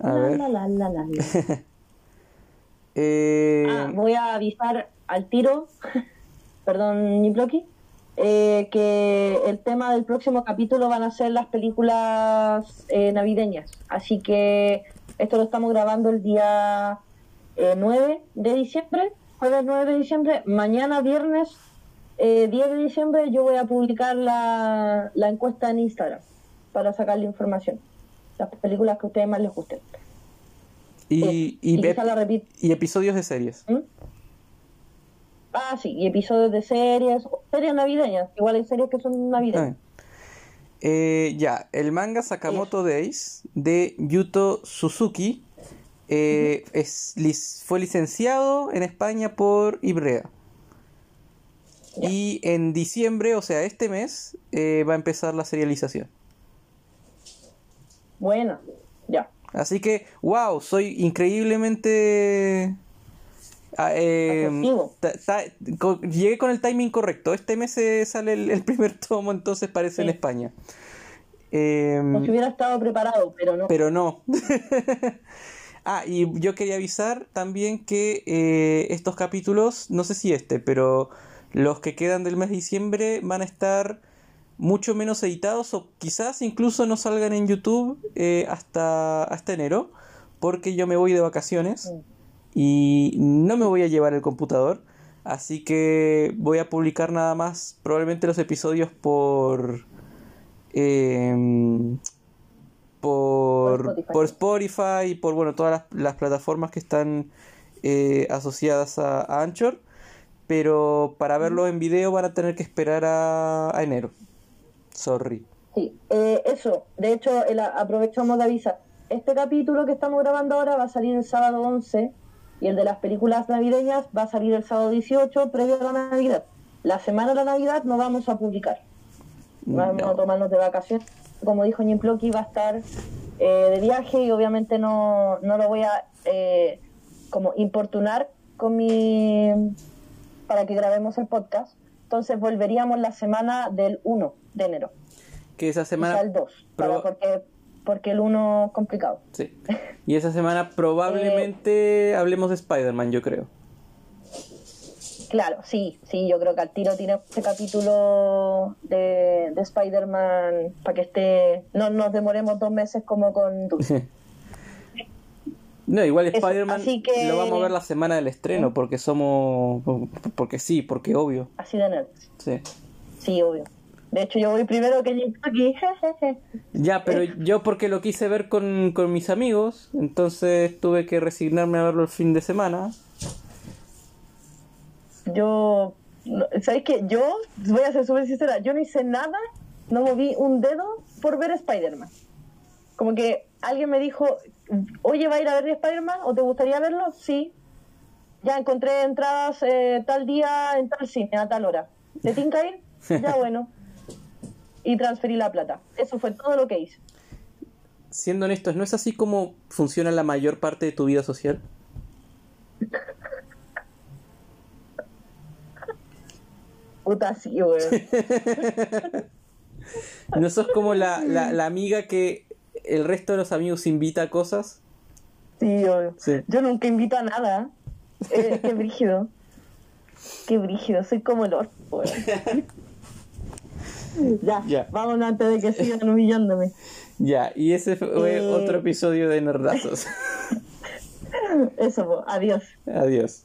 A ver. La, la, la, la, la. [laughs] Eh, Ah, voy a avisar al tiro, [laughs] perdón, Niploki, eh, que el tema del próximo capítulo van a ser las películas eh, navideñas. Así que esto lo estamos grabando el día eh, 9 de diciembre, jueves 9 de diciembre. Mañana, viernes eh, 10 de diciembre, yo voy a publicar la, la encuesta en Instagram para sacarle información. Las películas que a ustedes más les gusten. y, la y episodios de series. ¿Mm? Ah, sí, y episodios de series, series navideñas. Igual hay series que son navideñas. Eh, ya, el manga Sakamoto Days de Yuto Suzuki eh, es, fue licenciado en España por Ibrea. Ya. Y en diciembre, o sea, este mes, eh, va a empezar la serialización. Bueno, ya. Así que, wow, soy increíblemente... ah, eh, co- llegué con el timing correcto. Este mes sale el, el primer [laughs] tomo, entonces parece en. España. Em, Como si hubiera estado preparado, pero no. pero no. [laughs] Ah, y yo quería avisar también que eh, estos capítulos, no sé si este, pero los que quedan del mes de diciembre van a estar mucho menos editados o quizás incluso no salgan en YouTube eh, hasta, hasta enero, porque yo me voy de vacaciones y no me voy a llevar el computador, así que voy a publicar nada más probablemente los episodios por... em, por, Por Spotify. por Spotify y por bueno todas las, las plataformas que están eh, asociadas a, a Anchor pero para verlo en video van a tener que esperar a, a enero sorry Sí, eh, eso. De hecho, el- aprovechamos de avisar. Este capítulo que estamos grabando ahora va a salir el sábado 11 y el de las películas navideñas va a salir el sábado 18 previo a la Navidad. La semana de la Navidad no vamos a publicar. Vamos No. a tomarnos de vacaciones. Como dijo Plocky va a estar eh, de viaje y obviamente no, no lo voy a eh, como importunar con mi para que grabemos el podcast. Entonces volveríamos la semana del 1 de enero. que esa semana el 2, para- proba- porque, porque el 1 es complicado. sí. y esa semana probablemente hablemos de Spider-Man yo creo Claro, sí, sí, yo creo que al tiro tiene este capítulo de, de Spider-Man para que esté, no nos demoremos dos meses como con Dulce. [laughs] no igual Spider-Man que- lo vamos a ver la semana del estreno porque somos porque sí porque obvio Así de nerds. sí Sí, obvio. De hecho, yo voy primero que aquí. [laughs] Ya, pero yo porque lo quise ver con, con mis amigos, entonces tuve que resignarme a verlo el fin de semana. Yo, ¿sabes qué? Yo, voy a ser súper sincera, yo no hice nada, no moví un dedo por ver Spider-Man. Como que alguien me dijo, oye, ¿va a ir a ver Spider-Man o te gustaría verlo? Sí. Ya encontré entradas eh, tal día en tal cine, a tal hora. ¿Te tinca ir? Ya [laughs] bueno. Y transferí la plata. Eso fue todo lo que hice. Siendo honestos, ¿no es así como funciona la mayor parte de tu vida social? [laughs] Puta, sí, weón. [laughs] ¿No sos como la, la, la amiga que el resto de los amigos invita a cosas? Sí, obvio. Sí. Yo nunca invito a nada. Eh, qué brígido. Qué brígido. Soy como el weón. [laughs] [laughs] Ya, Ya. vámonos antes de que sigan humillándome. [laughs] Ya, y ese fue Eh. otro episodio de Nerdazos. [laughs] Eso, adiós. Adiós.